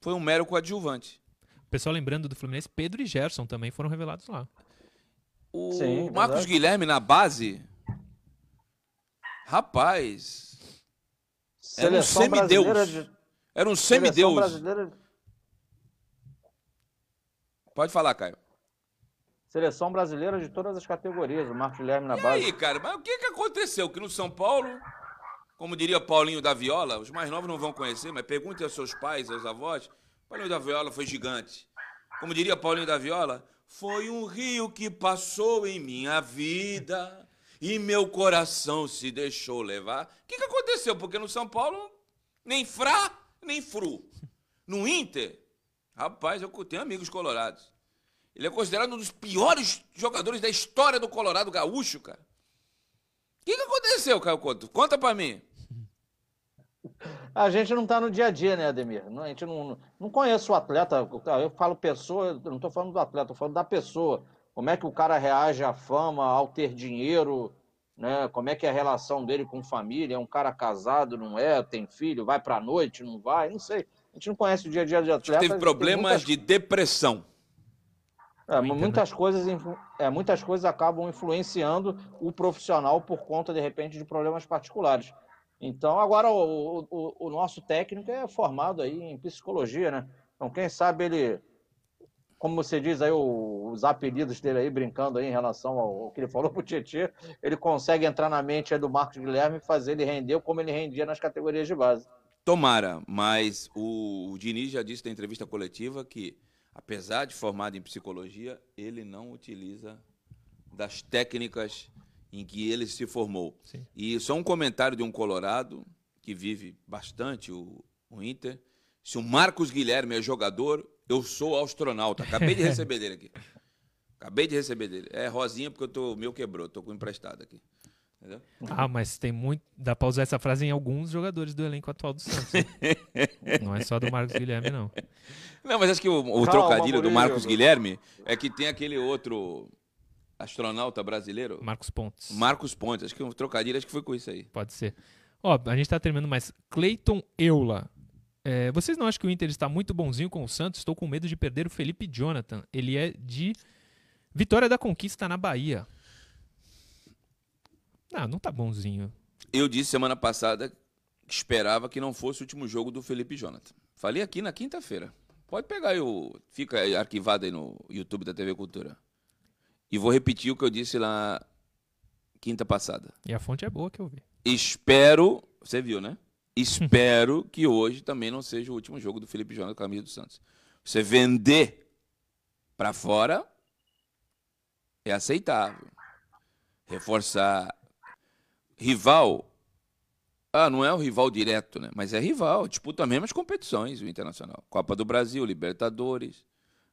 foi um mero coadjuvante. O pessoal lembrando do Fluminense, Pedro e Gerson também foram revelados lá. O Sim, Marcos verdade. Guilherme na base, rapaz, Era um semideus. de- era um seleção semideus. brasileira, Pode falar, Caio. Seleção brasileira de todas as categorias, o Marcos Guilherme na E base. aí, cara, mas o que, que aconteceu? Que no São Paulo, como diria Paulinho da Viola, os mais novos não vão conhecer, mas pergunte aos seus pais, aos avós. Paulinho da Viola foi gigante. Como diria Paulinho da Viola, foi um rio que passou em minha vida e meu coração se deixou levar. O que, que aconteceu? Porque no São Paulo, nem Frá, nem Fru. No Inter, rapaz, eu tenho amigos colorados. Ele é considerado um dos piores jogadores da história do Colorado Gaúcho, cara. O que, que aconteceu, Caio Couto? Conta pra mim. A gente não está no dia a dia, né, Ademir? A gente não, não conhece o atleta. Eu falo pessoa, eu não estou falando do atleta, estou falando da pessoa. Como é que o cara reage à fama, ao ter dinheiro, né? Como é que é a relação dele com família? É um cara casado, não é? Tem filho, vai para a noite, não vai? Não sei. A gente não conhece o dia a dia de atleta. Teve problemas muitas... de depressão. É, muitas, coisas, é, muitas coisas acabam influenciando o profissional por conta, de repente, de problemas particulares. Então, agora o, o, o, nosso técnico é formado aí em psicologia, né? Então, quem sabe ele, como você diz aí, o, os apelidos dele aí, brincando aí em relação ao, ao que ele falou pro Tietchan, ele consegue entrar na mente do Marcos Guilherme e fazer ele render como ele rendia nas categorias de base. Tomara, mas o, o Diniz já disse na entrevista coletiva que, apesar de formado em psicologia, ele não utiliza das técnicas em que ele se formou. Sim. E só um comentário de um colorado que vive bastante o, o Inter. Se o Marcos Guilherme é jogador, eu sou astronauta. Acabei de receber dele aqui. Acabei de receber dele. É rosinha porque eu tô, o meu quebrou, tô com emprestado aqui. Entendeu? Ah, mas tem muito. Dá pra usar essa frase em alguns jogadores do elenco atual do Santos. não é só do Marcos Guilherme, não. Não, mas acho que o, o Calma, trocadilho do Marcos Guilherme é que tem aquele outro astronauta brasileiro? Marcos Pontes. Marcos Pontes, acho que um trocadilho, acho que foi com isso aí. Pode ser. Ó, a gente tá terminando mais. Cleiton Eula. É, vocês não acham que o Inter está muito bonzinho com o Santos? Estou com medo de perder o Felipe Jonathan. Ele é de Vitória da Conquista na Bahia. Não, não tá bonzinho. Eu disse semana passada que esperava que não fosse o último jogo do Felipe Jonathan. Falei aqui na quinta-feira. Pode pegar aí o. Fica aí arquivado aí no YouTube da TV Cultura. E vou repetir o que eu disse lá quinta passada. E a fonte é boa que eu vi. Espero, você viu, né? Espero que hoje também não seja o último jogo do Felipe João na camisa do Santos. Você vender para fora é aceitável. Reforçar rival, ah, não é o rival direto, né? Mas é rival, disputa as mesmas competições, o Internacional. Copa do Brasil, Libertadores,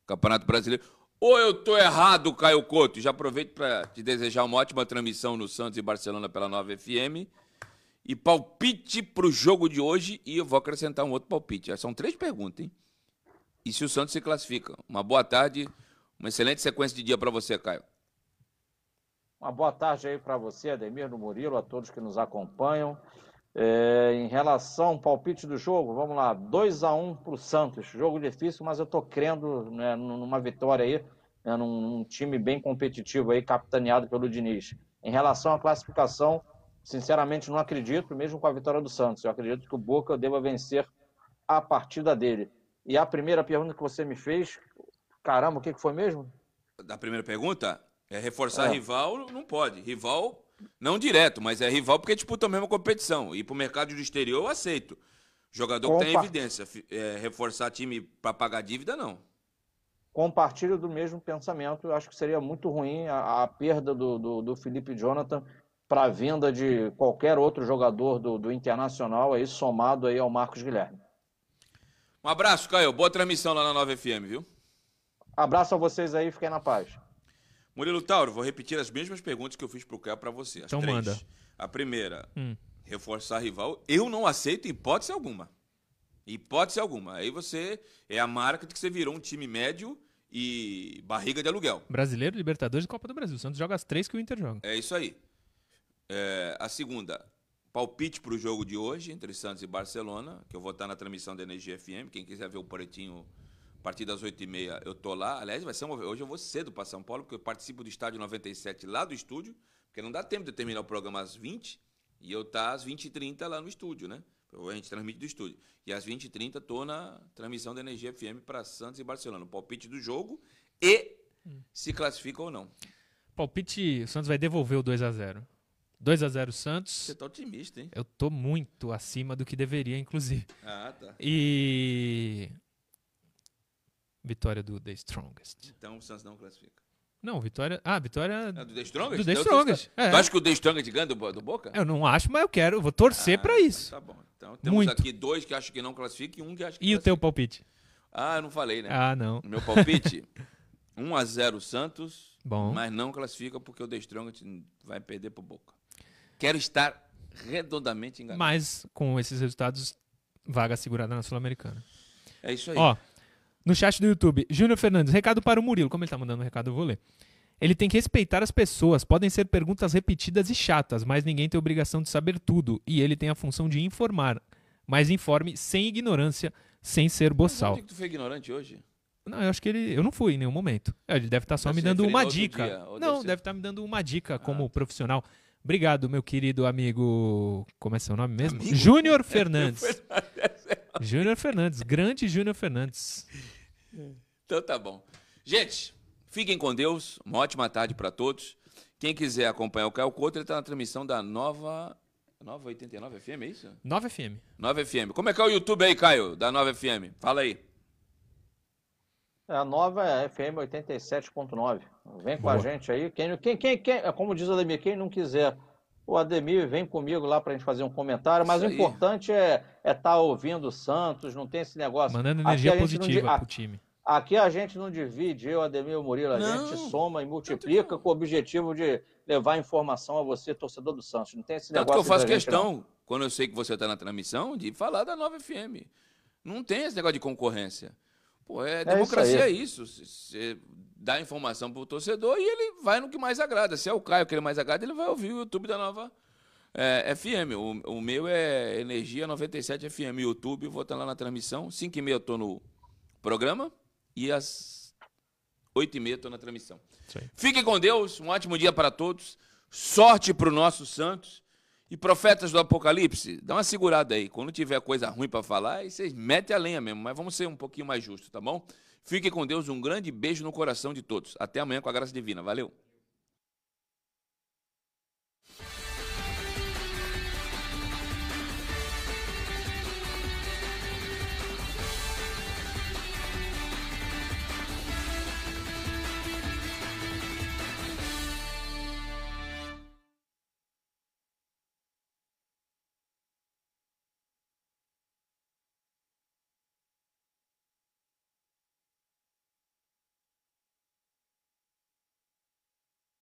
Campeonato Brasileiro. Ou eu tô errado, Caio Couto? Já aproveito para te desejar uma ótima transmissão no Santos e Barcelona pela 9 FM. E palpite para o jogo de hoje. E eu vou acrescentar um outro palpite. São três perguntas, hein? E se o Santos se classifica? Uma boa tarde, uma excelente sequência de dia para você, Caio. Uma boa tarde aí para você, Ademir, no Murilo, a todos que nos acompanham. É, em relação ao palpite do jogo, vamos lá, 2 a 1 um para o Santos. Jogo difícil, mas eu estou crendo né, numa vitória aí, né, num, num, time bem competitivo aí, capitaneado pelo Diniz. Em relação à classificação, sinceramente não acredito, mesmo com a vitória do Santos. Eu acredito que o Boca deva vencer a partida dele. E a primeira pergunta que você me fez, caramba, o que, que foi mesmo? Da primeira pergunta? É reforçar é. rival, não pode. Rival não direto, mas é rival porque disputa a mesma competição. E para o mercado do exterior eu aceito. Jogador Compa... que tem evidência. É, reforçar time para pagar dívida, não. Compartilho do mesmo pensamento. Eu acho que seria muito ruim a, a perda do, do, do, Felipe Jonathan para a venda de qualquer outro jogador do, do Internacional aí, somado aí ao Marcos Guilherme. Um abraço, Caio. Boa transmissão lá na 9 FM, viu? Abraço a vocês aí, fiquem na paz. Murilo Tauro, vou repetir as mesmas perguntas que eu fiz pro Caio para você. As então três. manda. A primeira, hum. reforçar rival. Eu não aceito hipótese alguma. Hipótese alguma. Aí você é a marca de que você virou um time médio e barriga de aluguel. Brasileiro, Libertadores e Copa do Brasil. O Santos joga as três que o Inter joga. É isso aí. É, a segunda, palpite para o jogo de hoje entre Santos e Barcelona, que eu vou estar na transmissão da Energia FM. Quem quiser ver o pretinho a partir das 8h30 eu tô lá. Aliás, vai ser uma... hoje eu vou cedo para São Paulo, porque eu participo do Estádio 97 lá do estúdio, porque não dá tempo de terminar o programa às 20 e eu tá às 20h30 lá no estúdio, né? A gente transmite do estúdio. E às 20h30 tô na transmissão da Energia FM para Santos e Barcelona. O palpite do jogo e hum. se classifica ou não. Palpite, o Santos vai devolver o 2 a 0 2 a 0 Santos. Você tá otimista, hein? Eu tô muito acima do que deveria, inclusive. Ah, tá. E Vitória do The Strongest. Então o Santos não classifica. Não, vitória. Ah, vitória. É do The Strongest? Do The Strongest. É. Tu acha que o The Strongest ganha do, do Boca? Eu não acho, mas eu quero. Eu vou torcer ah, pra isso. Tá bom. Então temos Muito. aqui dois que acham que não classifica e um que acha que E classifica. o teu palpite? Ah, eu não falei, né? Ah, não. Meu palpite. 1 a 0 Santos, Bom. mas não classifica porque o The Strongest vai perder pro Boca. Quero estar redondamente enganado. Mas com esses resultados, vaga segurada na Sul-Americana. É isso aí. Ó, no chat do YouTube, Júnior Fernandes, recado para o Murilo. Como ele tá mandando um recado, eu vou ler. Ele tem que respeitar as pessoas. Podem ser perguntas repetidas e chatas, mas ninguém tem obrigação de saber tudo. E ele tem a função de informar. Mas informe sem ignorância, sem ser boçal. Onde que tu foi ignorante hoje? Não, eu acho que ele. Eu não fui em nenhum momento. É, Ele deve estar só Deve me dando uma dica. dia, deve não, deve estar me dando uma dica como Ah. profissional. Obrigado, meu querido amigo. Como é seu nome mesmo? Júnior Fernandes. Júnior Fernandes, grande Júnior Fernandes. Então tá bom. Gente, fiquem com Deus. Uma ótima tarde para todos. Quem quiser acompanhar o Caio Couto, ele tá na transmissão da Nova. Nova 89 FM, é isso? 9 FM. 9 FM. Como é que é o YouTube aí, Caio, da 9 FM? Fala aí. É a nova é FM 87.9. Vem com Boa. a gente aí. Quem, quem, quem, quem, é como diz o Ademir, quem não quiser, o Ademir vem comigo lá pra gente fazer um comentário. Mas Isso o aí. importante é estar ouvindo o Santos, não tem esse negócio. Mandando energia a não positiva a- pro time. Aqui a gente não divide, eu, Ademir e o Murilo, a Não. gente soma e multiplica com o objetivo de levar informação a você, torcedor do Santos. Não tem esse Tanto que negócio eu faço da gente, questão, quando eu sei que você tá na transmissão, de falar da 9 FM. Não tem esse negócio de concorrência. Pô, é, isso democracia é aí. isso. Você dá informação pro torcedor e ele vai no que mais agrada. Se é o Caio que ele mais agrada, ele vai ouvir o YouTube da nova é, FM. O, o meu é Energia 97 FM. YouTube, vou estar lá na transmissão. 5 e meia eu tô no programa e às 8 e meia eu tô na transmissão. Isso. Fiquem com Deus, um ótimo dia para todos. Sorte para o nosso Santos. E profetas do Apocalipse, dá uma segurada aí. Quando tiver coisa ruim para falar, aí vocês metem a lenha mesmo. Mas vamos ser um pouquinho mais justos, tá bom? Fiquem com Deus, um grande beijo no coração de todos. Até amanhã com a graça divina. Valeu.